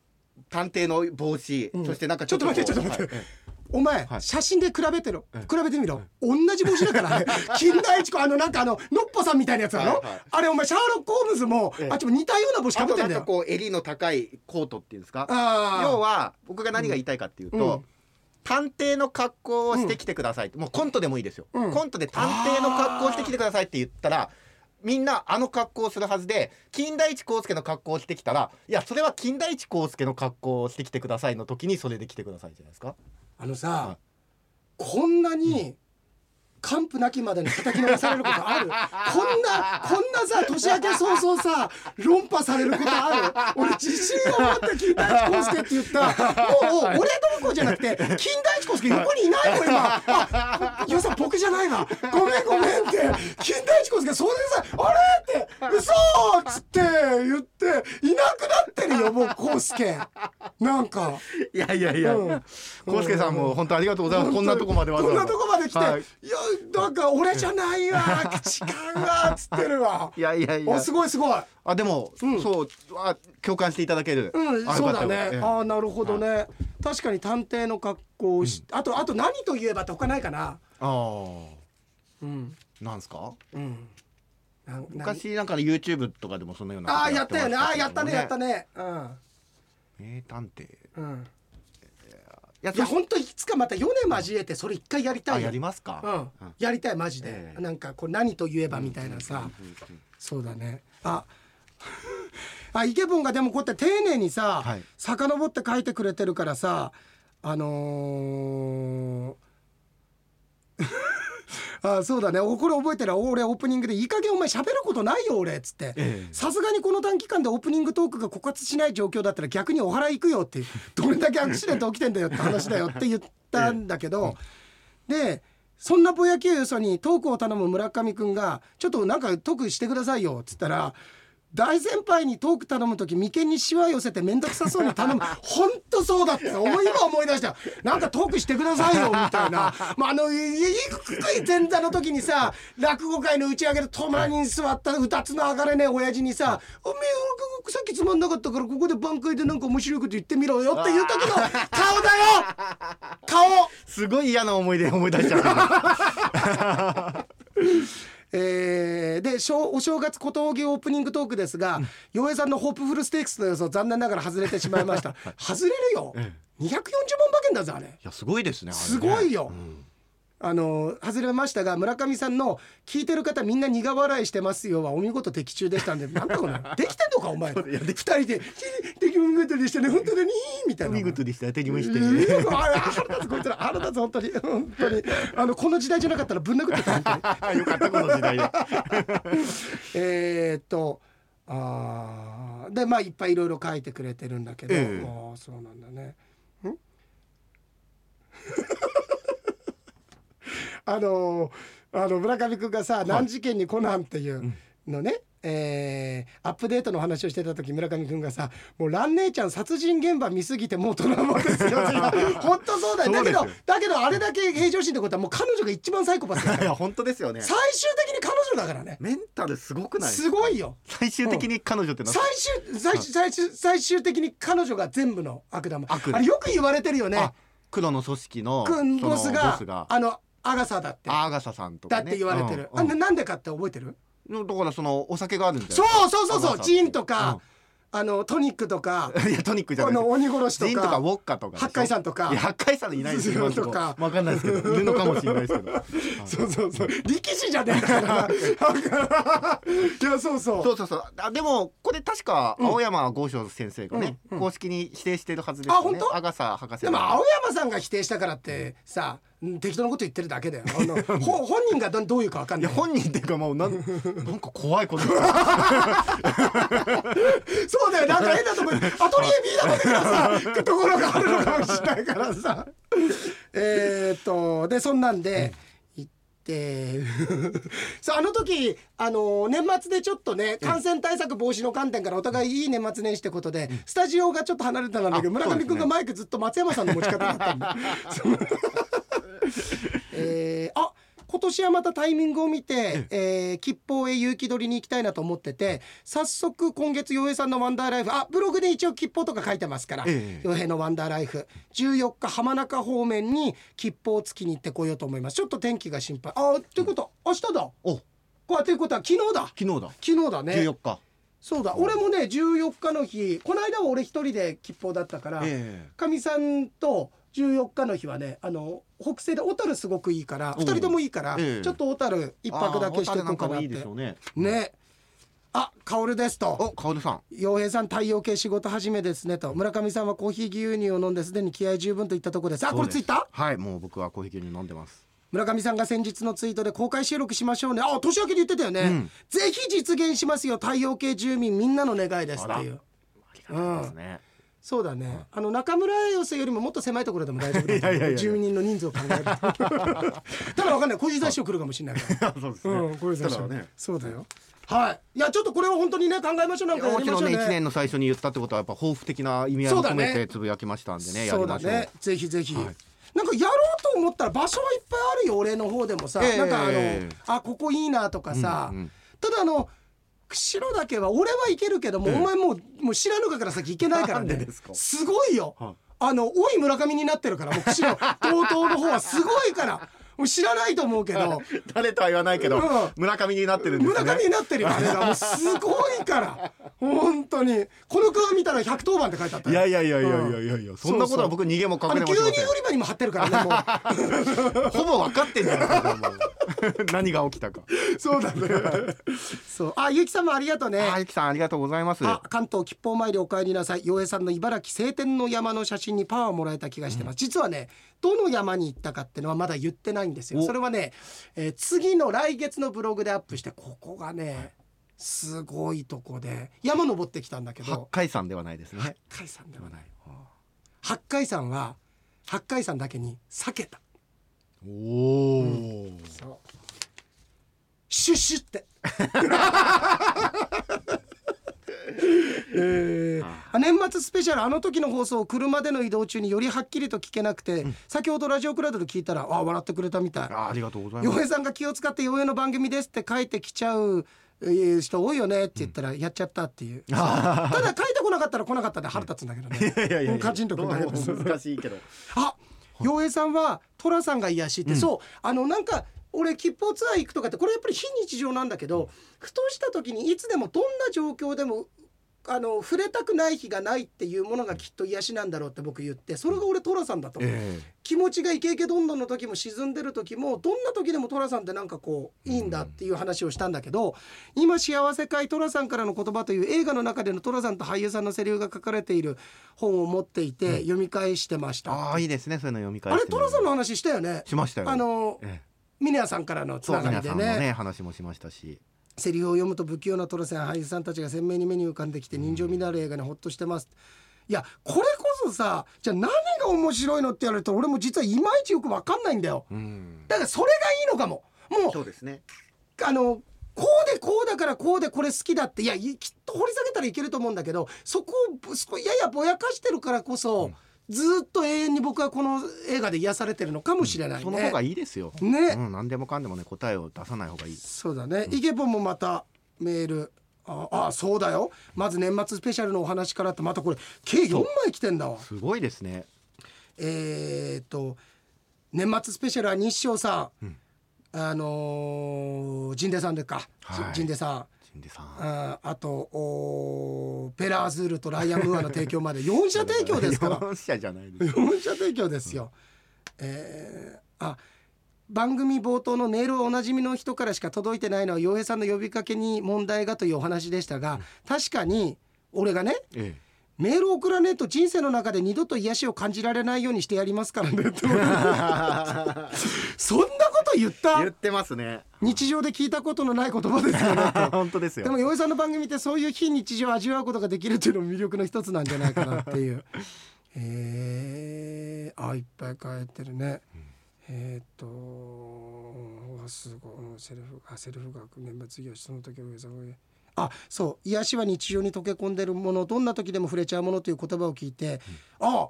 探偵の帽子、うん。そしてなんかちょっと待ってちょっと待って。はいお前、はい。写真で比べてろ、うん比べてみろ、同じ帽子だから。ね *laughs* 金田一子あのなんかあののっぽさんみたいなやつだろ、はいはい。あれお前シャーロック・ホームズも、ええ。あっちも似たような帽子かぶってんだよ。こう襟の高いコートっていうんですか？あ要は僕が何が言いたいかっていうと、うん。探偵の格好をしてきてください。って、もうコントでもいいですよ、うん。コントで探偵の格好をしてきてくださいって言ったらみんなあの格好をするはずで金田一耕助の格好をしてきたらいやそれは金田一耕助の格好をしてきてくださいの時にそれで来てくださいじゃないですかあのさ、はい。こんなに完膚なきまでに叩き直されることある？こんなこんなさ年明け早々さ論破されることある？俺自信を持って金田一耕助って言った。もう俺どうこうじゃなくて金田一耕助横にいないもん今。あゆうさん僕じゃないわ。ごめんごめんって。金田一耕助それでさあれ？って。嘘っつって言っていなくなってるよもう耕助。なんか。いやいやいや。うん。耕助さんも本当ありがとうございます。こんなとこまでわざわざ。こんなとこまで来て、はい。い、やなんか俺じゃないわ痴漢がっつってるわ。いやいやいや。あすごいすごい。あでも、うん。そうあ共感していただける、うんあそうだね。ああなるほどね。確かに探偵の格好をし、あとあと何と言えばって他ないかな。あー。うん。なんすか？うん。昔なんかの YouTube とかでもそのようなあやったよね。ああやったねやったね。ねうん。名探偵。いうんやいや本当いつかまた米交えてそれ一回やりたいやりますか、うん、やりたいマジで、ええ。なんかこう何と言えばみたいなさ、そうだね。あ。*laughs* あイケボンがでもこうやって丁寧にさ、はい。遡って書いてくれてるからさあのー *laughs* あそうだね。おこれ覚えてる俺オープニングで「いい加減お前喋ることないよ俺」っつって。ええ。さすがにこの短期間でオープニングトークが枯渇しない状況だったら逆にお祓い行くよって *laughs* どれだけアクシデント起きてんだよって話だよって言ったんだけど、でそんなぼやきをよそにトークを頼む村上くんが「ちょっとなんかトークしてくださいよ」っつったら大先輩にトーク頼む時眉間にしわ寄せて面倒くさそうに頼む。ほんとそうだって思い今思い出した。なんかトークしてくださいよみたいな、まあ、あのいい低い前座の時にさ落語会の打ち上げで隣に座ったうたつの上がれねえ親父にさ「おめえ俺さっきつまんなかったからここで挽回でなんか面白いこと言ってみろよ」っていう時の *laughs* 顔だよ！顔！すごい嫌な思い出思い出しちゃった *laughs* えーで正お正月小峠オープニングトークですが洋平さんのホープフルステークスの予想残念ながら外れてしまいました。*laughs* 外れるよ。え240万馬券だぞあれ。いやすごいですねね。すごいよ。うんあの外れましたが村上さんの聞いてる方みんな苦笑いしてますよはお見事的中でしたんで *laughs* なんだこれできてんのかお前。いや二人で「でき見事でしたね本当だね」みたいな。見事でした当たりましいたやあ腹立つこいつら腹立つ本当に。本当に。あのこの時代じゃなかったらぶん殴ってた本当に。*laughs* よかったこの時代で。*laughs* えーっとあーでまあいっぱいいろいろ書いてくれてるんだけど、ええ。ああそうなんだね。ん？あのあの村上君がさ「難事件にコナン」っていう、のね。えーアップデートの話をしてた時村上君がさ「もう蘭姉ちゃん殺人現場見すぎてもうトラウマですよ」*laughs* 本当そうだよ。だけどだけどあれだけ平常心ってことはもう彼女が一番サイコパスだから。いや本当ですよね。最終的に彼女だからね。メンタルすごくない？すごいよ。最終的に彼女ってな最終最終最終最終的に彼女が全部の悪玉。悪。あれよく言われてるよね。あ黒の組織のそボスが。あのアガサだって。アーガサさんとかね。だって言われてる、うんうん。あななんでかって覚えてる？だからそのお酒があるんだよそうそうそうそう。ジンとか、あのトニックとかうん *laughs* いやトニックじゃあない。の鬼殺しとかジンとかウォッカとか八海山とか。いや八海山いないですよとことかわかんないですけど。いるのかもしれないですけど。*laughs* そうそうそう。力士じゃねえから。な *laughs* いやそうそう。そうそうそう。あでもこれ確か青山剛昌先生がね、うんうん。公式に否定してるはずですよね。あ本当？アガサ博士でも青山さんが否定したからってさうん適当なこと言ってるだけだよ。*laughs* あのほ本人がどどういうかわかんない。いや本人っていうかもうなん *laughs* なんか怖いこと。*laughs* そうだよ。なんか変なとこにアトリエ B だみたいなさところがあるのかもしれないからさ。えーっとでそんなんで行ってそうあの時あの年末でちょっとね感染対策防止の観点からお互いいい年末年始ってことでスタジオがちょっと離れてたんだけど村上君がマイクずっと松山さんの持ち方だったんだ。えーあ今年はまたタイミングを見て、えー吉報へ勇気取りに行きたいなと思ってて早速今月洋平さんのワンダーライフあブログで一応吉報とか書いてますからええ。洋平のワンダーライフ。14日浜中方面に吉報を月に行ってこようと思います。ちょっと天気が心配。あっていうこと明日だ。お。こうやっていうことは昨日だ。昨日だ。昨日だね。14日。そうだ。俺もね14日の日この間は俺一人で吉報だったからえかみさんと14日の日はねあの北西で小樽すごくいいからうん。2人ともいいから、ええ。ちょっと小樽一泊だけしていこうかなっあー小樽なんかもいいでてしょうね。ね。あ薫ですと。おカオルさん。洋平さん太陽系仕事始めですねと。村上さんはコーヒー牛乳を飲んですでに気合十分といったところです。あこれツイッター？はいもう僕はコーヒー牛乳飲んでます。村上さんが先日のツイートで公開収録しましょうね。あ年明けで言ってたよね、うん。ぜひ実現しますよ。太陽系住民みんなの願いですっていう。ありがたいですね、そうだね、あの中村寄せよりももっと狭いところでも大丈夫だ *laughs* いやいやいや住人の人数を考えると。*laughs* ただわかんない。小遊三師匠来るかもしれないから。*laughs* そうですうん、小遊三師匠ただねそうだよ。はい。いやちょっとこれは本当にね考えましょう。なんかやりましょうね。1年の最初に言ったってことはやっぱ抱負的な意味合い。も込めそうだね。てつぶやきましたんでね。やそうだりましょうね。ぜひぜひ、はい。なんかやろうと思ったら場所はいっぱいあるよ俺の方でもさ、ええなんかあの、ええあここいいなとかさ、うんうんただあの釧路だけは俺は行けるけども、ええ。お前もうもう知らぬかから先行けないからね。すか？ごいよ、はい。あの多い村上になってるからもう釧路道東の方はすごいから知らないと思うけど。*laughs* 誰とは言わないけど、うん。村上になってるんですね。村上になってるよあれがもうすごいから。本当に。この車見たら110番って書いてあったよ。いやいやいやいやいやいやいや、そんなことは僕逃げも隠れもしません乳売り場にも貼ってるからねもう。ほぼ分かってんじゃないですかもう。*laughs* 何が起きたか。そうだね。そう、あ、ゆきさんもありがとうね。あゆきさんありがとうございます。あ、関東吉報参りお帰りなさい。洋平さんの茨城晴天の山の写真にパワーをもらえた気がしてます。実はね、どの山に行ったかっていうのはまだ言ってないんですよ。お。それはね、えー次の来月のブログでアップして、ここがね。すごいとこで山登ってきたんだけ八ど海山ではないです八ね海山ではない。八海山は八海山だけに避けた。おお、そう。シュッシュって *laughs* えー。あ。年末スペシャルあの時の放送を車での移動中によりはっきりと聞けなくて、先ほどラジオクラウドで聞いたらあ笑ってくれたみたい。あありがとうございます。洋平さんが気を使って洋平の番組ですって書いてきちゃうえー人多いよねって言ったらやっちゃったっていう、*laughs* ただ書いてこなかったら来なかったで腹立つんだけどね、カチンとくるんだけどどうも難しいけど。*laughs* あ洋平さんは寅さんが癒やしって、そうあのなんか俺吉報ツアー行くとかってこれやっぱり非日常なんだけどふとした時にいつでもどんな状況でもあの触れたくない日がないっていうものがきっと癒しなんだろうって僕言ってそれが俺寅さんだとえ気持ちがイケイケどんどんの時も沈んでる時もどんな時でも寅さんってなんかこういいんだっていう話をしたんだけど今幸せ会寅さんからの言葉という映画の中での寅さんと俳優さんのセリフが書かれている本を持っていて読み返してました、ああいいですねそういうの読み返あれ寅さんの話したよね？しましたよ。あのええ。ミネアさんからのつながりでね。皆さんのね話もしましたしセリフを読むと不器用な寅さんや俳優さんたちが鮮明に目に浮かんできて人情味のある映画にほっとしてます、いやこれこそさじゃあ何が面白いのって言われると俺も実はいまいちよく分かんないんだよ。うん。だからそれがいいのかも。もうそうですね。あのこうでこうだからこうでこれ好きだっていやいきっと掘り下げたらいけると思うんだけどそこをぶそこややぼやかしてるからこそ、ずっと永遠に僕はこの映画で癒されてるのかもしれないね。その方がいいですよ。ね、うん、何でもかんでもね答えを出さない方がいい。そうだね、イケポンもまたメール。ああそうだよ。まず年末スペシャルのお話からってまたこれ計4枚来てんだわ。すごいですね。えーっと年末スペシャルは日照さん、うん。あのー、陣出さんでか、はい。陣出さん。ああとペラーズールとライアン・ムーアの提供まで。4社提供ですから。*laughs* 四社じゃないです。4社提供ですよ。えーあ番組冒頭のメールをおなじみの人からしか届いてないのは洋平さんの呼びかけに問題がというお話でしたが、確かに俺がねえメールを送らねえと人生の中で二度と癒しを感じられないようにしてやりますからね。*laughs* そんなこと言った？言ってますね。日常で聞いたことのない言葉ですよねと *laughs* 本当ですよ。でも洋平さんの番組ってそういう非日常を味わうことができるっていうのも魅力の一つなんじゃないかなっていう。*laughs* えー、あいっぱい書いてるね。えーっとすごいセルフあセルフ学年末業その時上さんがあそう癒しは日常に溶け込んでるものどんな時でも触れちゃうものという言葉を聞いて、あ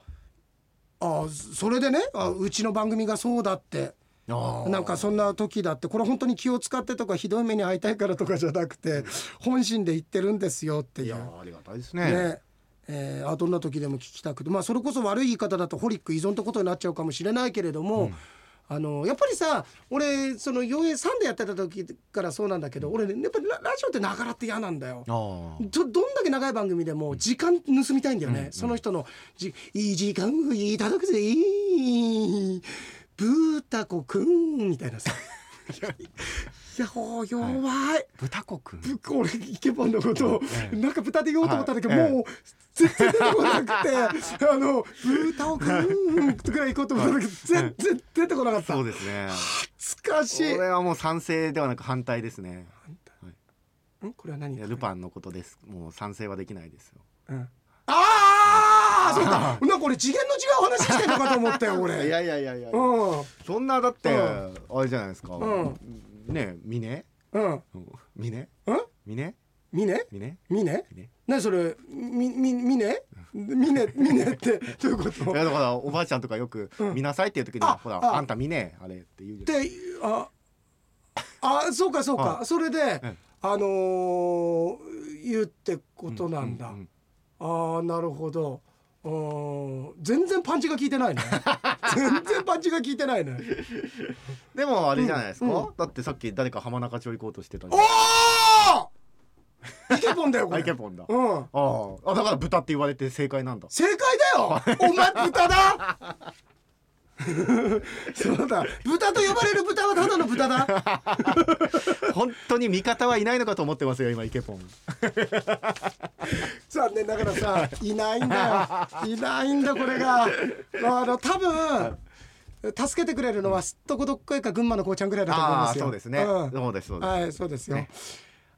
あそれでねあうちの番組がそうだってなんかそんな時だってこれ本当に気を使ってとかひどい目に遭いたいからとかじゃなくて本心で言ってるんですよっていう。いや。ありがたいですね。ね。えーあどんな時でも聞きたくて。まあそれこそ悪い言い方だとホリック依存ってことになっちゃうかもしれないけれども、あのやっぱりさ俺その洋平さんでやってた時からそうなんだけど、俺ねやっぱりララジオってながらって嫌なんだよ。どどんだけ長い番組でも時間盗みたいんだよね、その人のじ「いい時間をいただくぜ。いいブータコくん」みたいなさいやいやほう弱い、豚子くん？ぶ俺イケボンのことをええなんか豚で言おうと思ったんだけど、はいもう全然出てこなくてあの「ブータオくん」とか行こうと思ったんだけど全然出てこなかった。そうですね。懐かしい。これはもう賛成ではなく反対ですね。ん？これは何？ルパンのことです。もう賛成はできないですよ。うん。ああそうか。なんか俺次元の違う話してんのかと思ったよ俺。*laughs* いやいやいやいや。うん。そんなだってうあれじゃないですか。うん。ね峰？うん。峰うん。峰？ミネ峰？ミネ峰？何それみみミネミネミネってどういうこと？いやだからおばあちゃんとかよくうん。見なさいっていう時にあほらあ。あんた見ねえあれって言うじああそうかそうか、はそれで、えあのー言うってことなんだ、ううああなるほどうん。全然パンチが効いてないね。*laughs* 全然パンチが効いてないね。でもあれじゃないですか、うん。だってさっき誰か浜中町行こうとしてたじおおイケポンだよこあれイケポンだ、うん。あああだから豚って言われて正解なんだ。正解だよ！お前豚だ *laughs* そうだ。豚と呼ばれる豚はただの豚だ。*laughs* 本当に味方はいないのかと思ってますよ今イケポン。*laughs* 残念ながらさいないんだよ。いないんだこれが。あの多分助けてくれるのはすっとこどっこいか群馬のこうちゃんぐらいだと思うんああですよそうですね、うん。そうですそうです、はいそうですよ、ね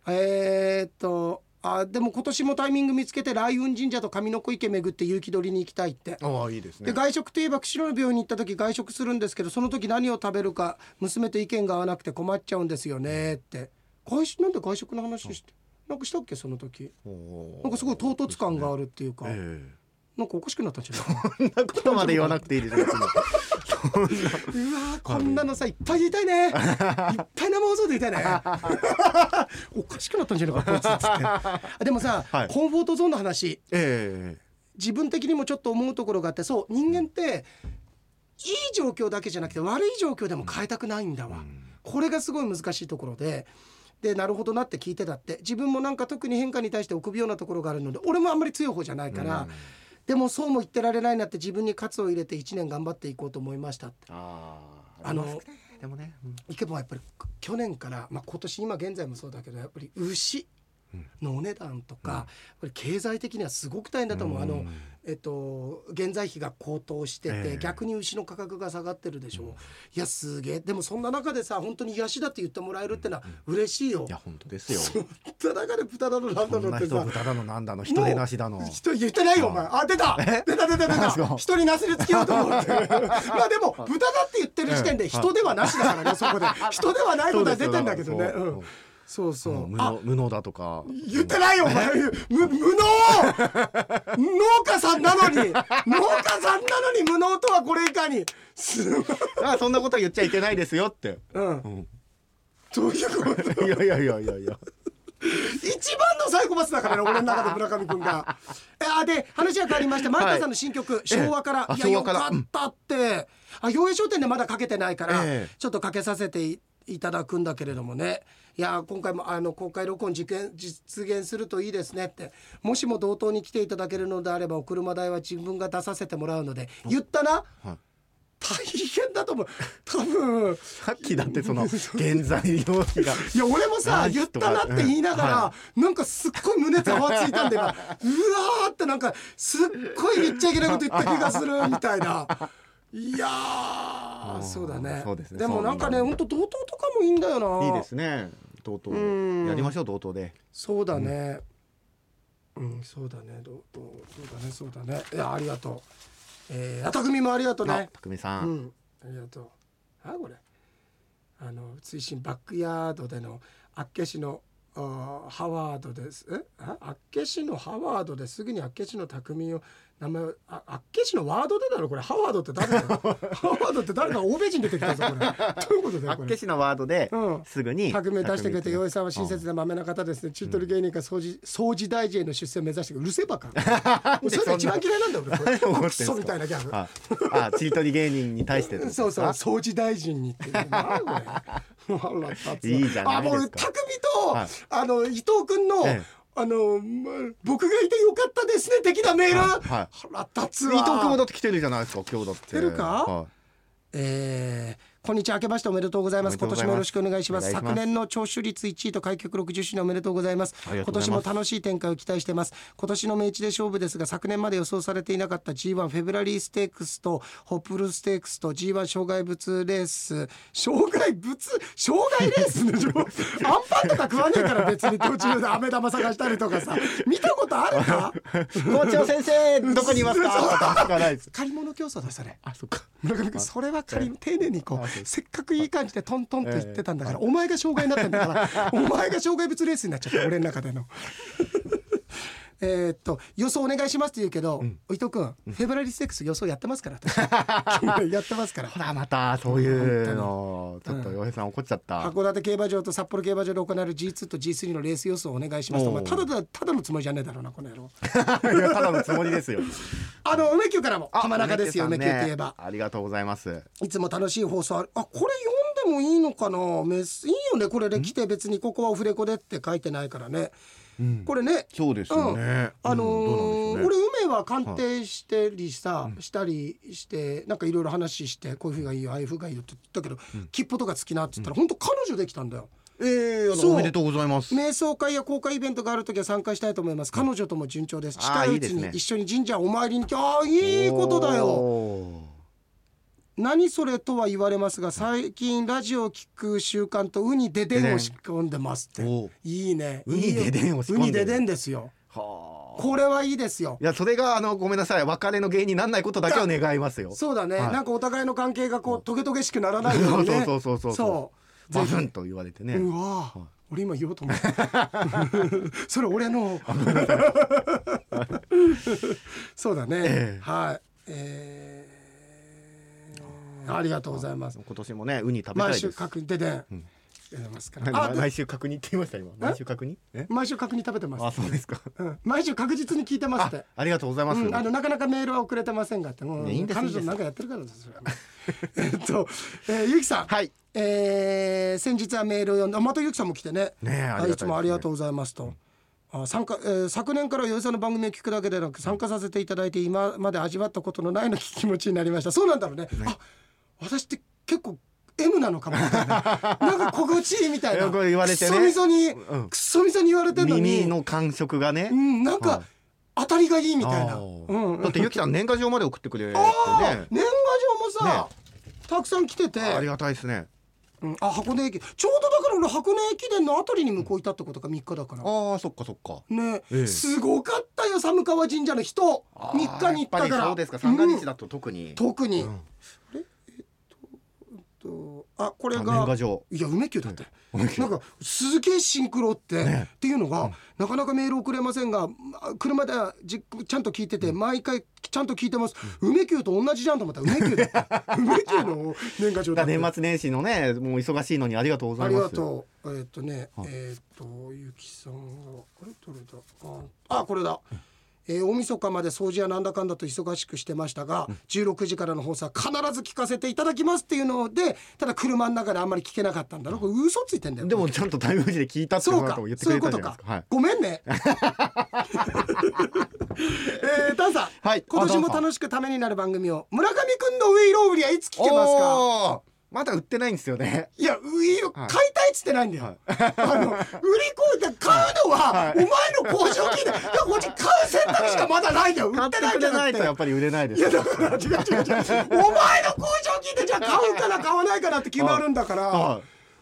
えーっとあでも今年もタイミング見つけて雷雲神社と上の子池巡って雪取りに行きたいって。ああいいですね。で外食といえば釧路の病院に行った時外食するんですけどその時何を食べるか娘と意見が合わなくて困っちゃうんですよねって。外食なんで外食の話してなんかしたっけその時。なんかすごい唐突感があるっていうか、えなんかおかしくなったんじゃない？え *laughs* そんなことまで言わなくていいですよわーこんなのさいっぱい言いたいねいっぱい生放送で言いたいねおかしくなったんじゃないかこいつっつって。あでもさ、はい。コンフォートゾーンの話。え自分的にもちょっと思うところがあってそう人間っていい状況だけじゃなくて悪い状況でも変えたくないんだわ、これがすごい難しいところで。でなるほどなって聞いてたって。自分もなんか特に変化に対して臆病なところがあるので俺もあんまり強い方じゃないから、でもそうも言ってられないなって自分に喝を入れて1年頑張っていこうと思いましたって。あああのでもね、うん。イケボンはやっぱり去年から、まあ、今年今現在もそうだけどやっぱり牛のお値段とか、やっぱり経済的にはすごく大変だと思う、あのうんえっと原材費が高騰してて、ええ。逆に牛の価格が下がってるでしょ、いやすげえ。でもそんな中でさ本当に癒しだって言ってもらえるってのは嬉しいよ。い、や本当ですよ。そんな中で豚だのなんだのってさ。人豚だのなんだの人手なしだの。人言ってないよお前。あ出た。出た出た出た。人になすりつけようと思って *laughs* まあでも豚だって言ってる時点で人ではなしだからねそこで。人ではないことは出てんだけどね。うんそうそう、うん無あ能無能だとか。言ってないよお前。無無能！農家さんなのに。農家さんなのに無能とはこれいかに。あそんなこと言っちゃいけないですよって。うん。うん。どういうこと？いやいやいやいやいや。一番のサイコパスだからね俺の中で村上君が。えあで話が変わりまして前川さんの新曲、昭和から、あいやよかったって、あ表映商店でまだかけてないから、ええ。ちょっとかけさせていいただくんだけれどもねいや今回もあの公開録音実現実現するといいですねって。もしも同等に来ていただけるのであればお車代は自分が出させてもらうので。言ったな、はい。大変だと思う。多分。*laughs* さっきだってその原材料費が。*laughs* いや俺もさ言ったなって言いながら、はなんかすっごい胸ざわついたんで今うわーってなんかすっごい言っちゃいけないこと言った気がするみたいないやーそうだね。そうですね。もなんかねそうほんと同等とかもいいんだよな。いいですね。とうとうん。うやりましょうとうとうで。そうだね。うん、そうだね。どうどうそうだねそうだね。いやありがとう。えー、あたくみもありがとうあね。たくみさうん。ん、ありがとう。あ、これ。あの、追伸バックヤードでの。あっけしの。あハワードです。え、あ、あっけしのハワードですぐにあっけしの匠を。名前を、あ、あっけしのワードでだろこれ、ハワードって誰だよ。*laughs* ハワードって誰か欧米人出てきたぞ、これ。どういうことだよ、これ。あっけしのワードでうんすぐに匠を出してくれて、匠洋井さんは親切でまめな方ですね。中取り芸人か掃除、掃除大臣への出世を目指して、うるせえばか。もうそれが一番嫌いなんだよ、俺これ。*laughs* クソみたいなギャグ。ああちりとり芸人に対して *laughs* そうそう掃除大臣にっていいじゃないですかあもう匠と、はいあの伊藤君の、ええあの、ま僕がいてよかったですね的なメール、はいはい。腹立つわ。伊藤君もだって来てるじゃないですか今日だって。来てるか？はえーこんにちは。明けましておめでとうございます。今年もよろしくお願いします。昨年の聴取率1位と開局60周年おめでとうございます。今年も楽しい展開を期待してます。今年の明治で勝負ですが昨年まで予想されていなかった G1 フェブラリーステークスとホップルステークスと G1 障害物レース。障害物？障害レースの *laughs* アンパンとか食わねえから別に途中で飴玉探したりとかさ。見たことあるか？*laughs* 校長先生どこにいますか？借り *laughs* 物競争だそれ。あそっか。村上君それは仮に丁寧にこあそうう *laughs* せっかくいい感じでトントンと言ってたんだから、*laughs* お前が障害になってんだからお前が障害物レースになっちゃった俺の中での。えーっと予想お願いしますって言うけど、伊藤君、フェブラリーステークス予想やってますから。私 *laughs* やってますから。ほらまたそういうのちょっと洋平さん怒っちゃった。函館競馬場と札幌競馬場で行われる G2 と G3 のレース予想をお願いしますと、まあ、ただだただのつもりじゃねえだろうなこの野郎。*laughs* ただのつもりですよ。*laughs* あの梅宮からもあ浜中ですよ梅梅家さんね宮といえばありがとうございます。いつも楽しい放送あこれ読んでもいいのかな？メスいいよねこれで来て別にここはオフレコでって書いてないからね、これね。そうですよね。あの俺梅は鑑定してりさ、したりしてなんかいろいろ話してこういうふうがいいよああいうふうがいいよって言ったけど、切符とか好きなって言ったら、本当彼女できたんだよ。ええおめでとうございます。瞑想会や公開イベントがある時は参加したいと思います。彼女とも順調です。近いうちに一緒に神社お参りに来ああいいことだよ。お何それとは言われますが最近ラジオを聞く習慣とウニデデンを仕込んでますって。いいね。ウニデデンを仕込んでる。ウニデデンですよ。ーはあ。これはいいですよ。いやそれがあのごめんなさい。別れの原因にならないことだけを願いますよ。そうだね、はい。なんかお互いの関係がこうトゲトゲしくならないようにね。そうそうそうそうそう。バフンと言われてね。うわ。あ、俺今言おうと思った。*laughs* それ俺の。*laughs* そうだね、ええ。はい。えー、ありがとうございます。今年もねウニ食べたい毎週確認ででん、ん出ますから。何あで毎週確認って言いました今？毎週確認え？毎週確認食べてます。あそうですか。うん、毎週確実に聞いてますって。あありがとうございます。うん、あのなかなかメールは送れてませんがって、うんねいいんです。彼女なんかやってるからです *laughs* えっと、えー、ゆきさん、はい。えー先日はメールを読んだまたゆきさんも来てね。ねえありがたいね。いつもありがとうございますと。あ参加、えー昨年からよいさんの番組を聞くだけでなく参加させていただいて今まで味わったことのないの気持ちになりました。そうなんだろうね。あ私って結構 M なのかも。みたいななんか心地いいみたいな。これ言われてね。くっそみそに、うん。くっそみそに言われてんのに。耳の感触がね。うん、なんか、はい当たりがいいみたいな、あうーん、だってゆきさん年賀状まで送ってくれてね。年賀状もさ、たくさん来てて、ありがたいですね。うん、あ箱根駅。ちょうどだから俺箱根駅伝のあたりに向こういたってことが3日だから、ああそっかそっか。ね、ええ。すごかったよ寒川神社の人。あー3日に行ったから。やっぱりそうですか。三が日うんだと特に。特に、うんあこれが。賀状いや梅宮だって、梅宮なんかすげえシンクロって、ね。っていうのが、なかなかメール送れませんがあ車ではじちゃんと聞いてて、毎回ちゃんと聞いてます、梅宮と同じじゃんと思った。ら梅宮だった。*laughs* 梅宮の年賀状だ年末年始のねもう忙しいのにありがとうござありいます。がとう。えーっ、とね、はい。えーっ、とゆきさんがあれ？どれだ？あ、あこれだ。えー大晦日まで掃除やなんだかんだと忙しくしてましたが、16時からの放送は必ず聞かせていただきますっていうのでただ車の中であんまり聞けなかったんだろこれ嘘ついてんだよ。でもちゃんとタイムフジで聞いたってこと言ってくれそういうことかたじゃないですか。はい。ごめんね。*laughs* えー、ダンさん、はい。今年も楽しくためになる番組を村上くんのウイロウリはいつ聞けますか？まだ売ってないんですよねいや、ウイロ、はい買いたいっつってないんだよ。はいあの、売り子で買うのは、はいお前の交渉金で、いや、こっち買う選択肢がまだないんだよ。売っててないんじゃないと。やっぱり売れないですいや、だから、違う違う違う。お前の交渉金で、じゃあ買うかな、買わないかなって決まるんだから。はい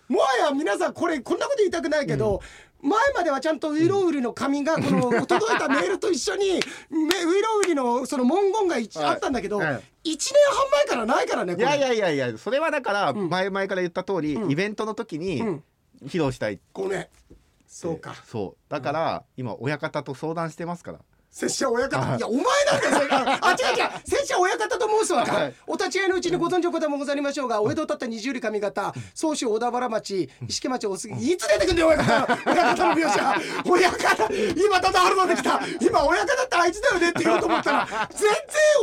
もはや皆さんこれこんなこと言いたくないけど、前まではちゃんとウイロウリの紙がこの届いたメールと一緒に *laughs* めウイロウリのその文言があったんだけど、はい。1年半前からないからねいやいやいやいやそれはだからん。前々から言った通り、うん。イベントの時にうん。披露したい。ってごめん。そうか。そう。だから、今親方と相談してますから拙者親方、はい。い、やお前なんだよあ違う違う。拙者親方と申すわ。か、はい。お立ち会いのうちにご存知のこともござりましょうが、お江戸たった二十里上方宗州小田原町石家町お杉いつ出てくんだよ親方。親方の描写。親方今ただ春まで来た。今親方ってあいつだよねって言おうと思ったら全然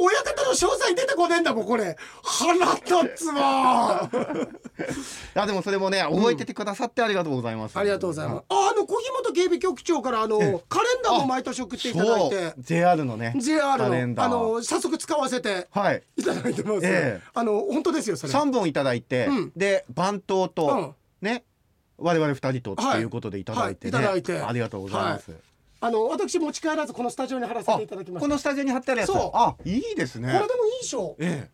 親方の詳細出てこねえんだもんこれ。腹立つわ。*laughs* いやでもそれもね覚えててくださってありがとうございます、ありがとうございます。ああの小木本警備局長からあのカレンダーも毎年送っていただいて。JR のね。JR カレンダー。のあの早速使わせてはい。いただいてます。ええ。あの本当ですよそれ。3本いただいて、うん。で番頭と、うん。ね我々2人とっていうことでいただいてね、はいはいいただいて。ありがとうございます、あの私持ち帰らずこのスタジオに貼らせていただきました。このスタジオに貼ってあるやつ。そう。あいいですね。これでもいいでしょ。ええ。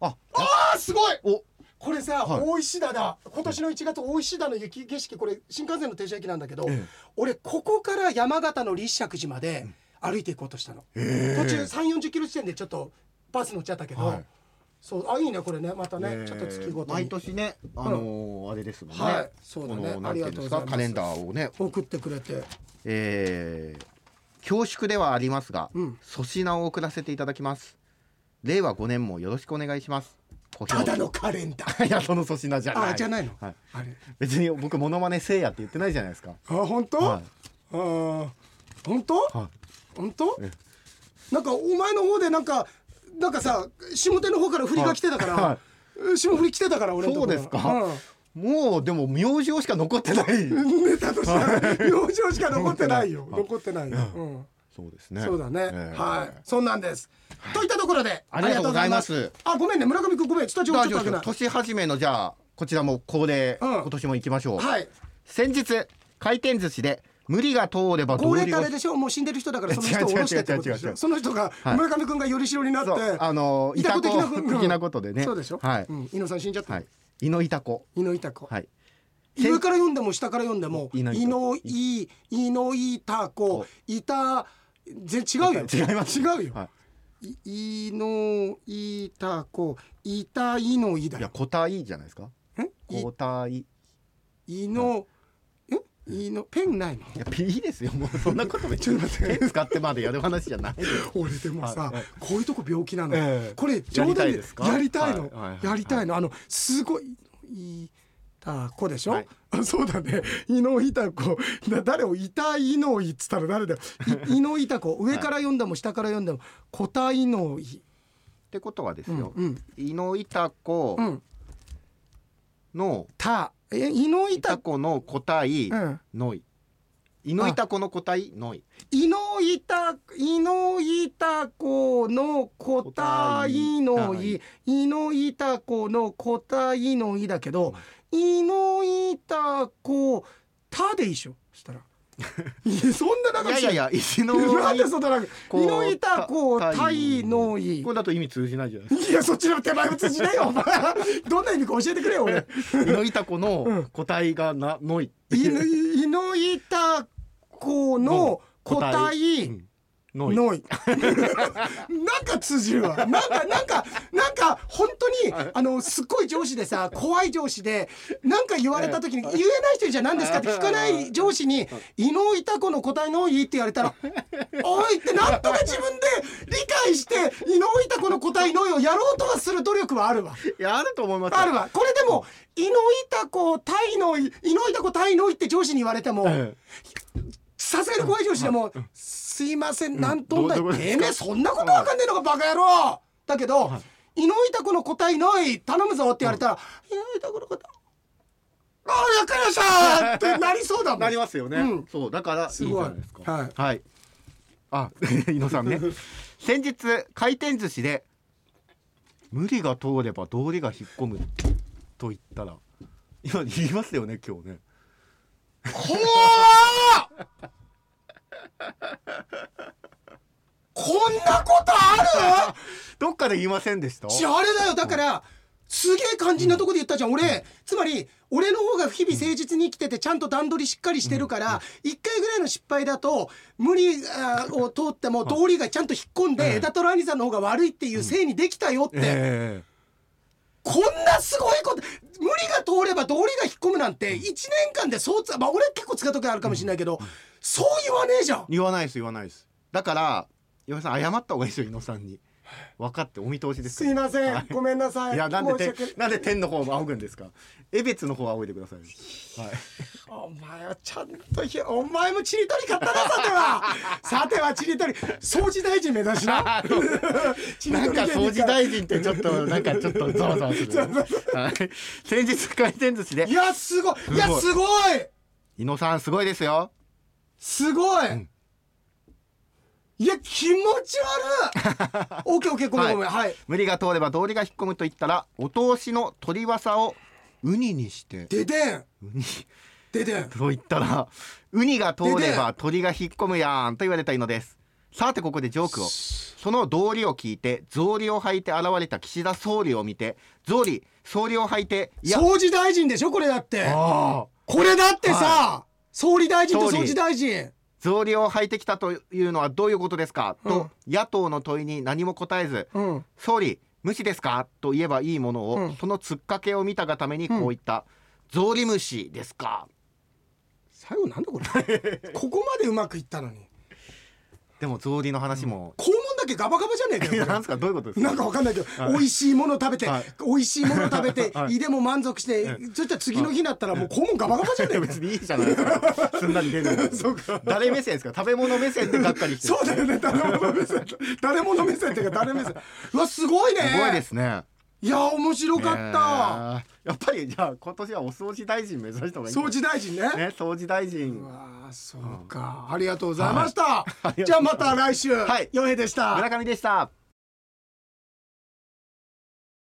あああすごい。お。これさ、はい。大石田だ。今年の1月大石田の雪景色これ新幹線の停車駅なんだけど、ええ。俺ここから山形の立石寺まで歩いていこうとしたの、ええ。途中3 4 0キロ地点でちょっとバス乗っちゃったけど、はいそうあいいねこれねまたね、ええ。ちょっと月ごとに。毎年ねあのーあれですもんね、はいそうだね。このなんていうんですありがとうございます。かカレンダーをね。送ってくれて。えー恐縮ではありますが、うん。粗品を送らせていただきます。令和5年もよろしくお願いします。小ただのカレンダー。*laughs* いやその粗品じゃない。あじゃないの、はい、あれ。別に僕モノマネせいやって言ってないじゃないですか。あ本当、はい。あー本当、は本当？えなんかお前の方でなんかなんかさ下手の方から振りが来てたから、はい。霜降り来てたから俺のとこそうですか？もうでも名字しか残ってない。うん、ネタとして。は表情しか残ってないよ。は *laughs* い残ってないよ、うん。そうですね。そうだね、ええ。はい。そうなんです、といったところで。ありがとうございます。あごめんね。村上君ごめん。スタジオちょっと年始めのじゃあこちらも恒例、うん。今年も行きましょう、はい。先日回転寿司で無理が通れば高齢道理がってあれでしょもう死んでる人だからその人を下ろしてってことでしょ。その人がはい。村上君がよりしろになって、あのいたこ的な的なことでね。そうでしょ、はい、うん、井野さん死んじゃった、はい。井のいたこ。井野いた子、はい。上から読んでも下から読んでも「いいのいのい」「いのいたこ」「いた」全違うよ。違います。違うよ。はい「いのいたこ」「いたいのい」だいやよ個体じゃないですか。え？い個体いいの？ペンないの？やピーですよ。もうそんなことめっちゃちょっと待って。手使ってまでやる話じゃない。俺でもさ、はいはい。こういうとこ病気なの、ええ。これ冗談でやりたいですか？やりたいの、はいやりたいの？あのすごいいいたこでしょ、はいあそうだね伊能いたこだ誰をいたいのいっつったら誰だよい伊能いたこ上から読んでも下から読んでもこたいのいってことはですよ、うんうん井のいたこうんの、たえ伊能いいたたこの個体うん。のい。井のいたこの個体のい。伊能いた伊能いたこのこたい。のい。伊能いたこのこたいのいだけど伊能いたこたでいいでしょ？そしたらそんな長くしい。やいや石のなんでそんな長くこう伊能いたこたたいのいこれだと意味通じないじゃないいやそっちの手前も通じないよお前。*laughs* どんな意味か教えてくれよ俺。か *laughs* 井のいたこうん。の個体がなのい伊能伊能いたこのいうん。ノイノイなんか通じるわ。なんかなんかか本当にあのすっごい上司でさ怖い上司でなんか言われた時に言えない人にじゃあ何ですか？って聞かない上司に「伊能板子の答えノイ」って言われたら「おい!」ってなんとか自分で理解して伊能板子の答えノイをやろうとはする努力はあるわ。いやあると思いますよ。あるわ。これでも「伊能板子タイノイ」「伊能板子タイノイ」って上司に言われてもえさすがに怖い上司でも「すいませんなんとんだいてめえそんなことわかんねえのかバカ野郎!」だけど「伊能板子の答えない？頼むぞ」って言われたら「伊能板子の答えああわかりました! *laughs*」ってなりそうだもん。なりますよね、うん。そうだからいいじゃすごいないですか。はい。はい。あ *laughs* 伊野さんね。*laughs* 先日回転寿司で無理が通れば道理が引っ込むと言ったら今言いますよね今日ね。こわこんなことある？*laughs* どっかで言いませんでした？ああれだよ。だからすげえ肝心なとこで言ったじゃん俺。つまり俺の方が日々誠実に生きててちゃんと段取りしっかりしてるから1回ぐらいの失敗だと無理 *laughs* を通っても道理がちゃんと引っ込んええで枝とラニさんの方が悪いっていうせいにできたよって。えこんなすごいこと無理が通れば道理が引っ込むなんて1年間でそうつまあ俺結構使う時あるかもしれないけどそう言わねえじゃん。え言わないです言わないです。だから岩井さん謝った方がいいですよ伊野さんに。分かってお見通しですすいませはい。んごめんなさい。いやなんでなんで天の方も仰ぐんですか？江別の方を仰いでください。はい。お前はちゃんとひお前もちりとり買ったなさては。*laughs* さてはちりとり。掃除大臣目指しな。*laughs* なんか掃除大臣ってちょっとなんかちょっとざわざわする、*laughs* はい、先日回転寿司で。いやすごい。いやすごい。伊野さんすごいですよ。すごい、んいや気持ち悪い。*laughs* オッケーオッケーごめんごめん。はい、無理が通れば道理が引っ込むと言ったらお通しの取りわさをウニにして。ででん。ウニ。ででん。と言ったらウニが通れでば鳥が引っ込むやんと言われたいのです。さてここでジョークを。その道理を聞いて草履を履いて現れた岸田総理を見て草履総理を履いていや掃除大臣でしょこれだって。ああこれだってさ、総理大臣と総理大臣草履を履いてきたというのはどういうことですか、うん。と野党の問いに何も答えずうん。総理無視ですか？と言えばいいものを、うん。そのつっかけを見たがためにこう言った、草履無視ですか？最後なんだこれ。*laughs* ここまでうまくいったのにでも草履の話も、肛門だけガバガバじゃねえかよこれ。なんですか？どういうことですか？なんかわかんないけど、美味しいもの食べて、はい。美味しいもの食べて、*laughs* はい。胃でも満足して、そしたら次の日になったらもう肛門ガバガバじゃねえかよ。別にいいじゃないですか。すんなり出るの *laughs* 誰目線ですか？食べ物目線でがっかりしてる。そうだよね。誰物目線。誰物目線っていうか誰目線。うわすごいね。すごいですねいや面白かった、ねえやっぱりじゃあ今年はお掃除大臣目指した方がいい掃除大臣ね。ね掃除大臣。うわそうか、ありがとうございました、い。じゃあまた来週、はい。よへでした。村上でした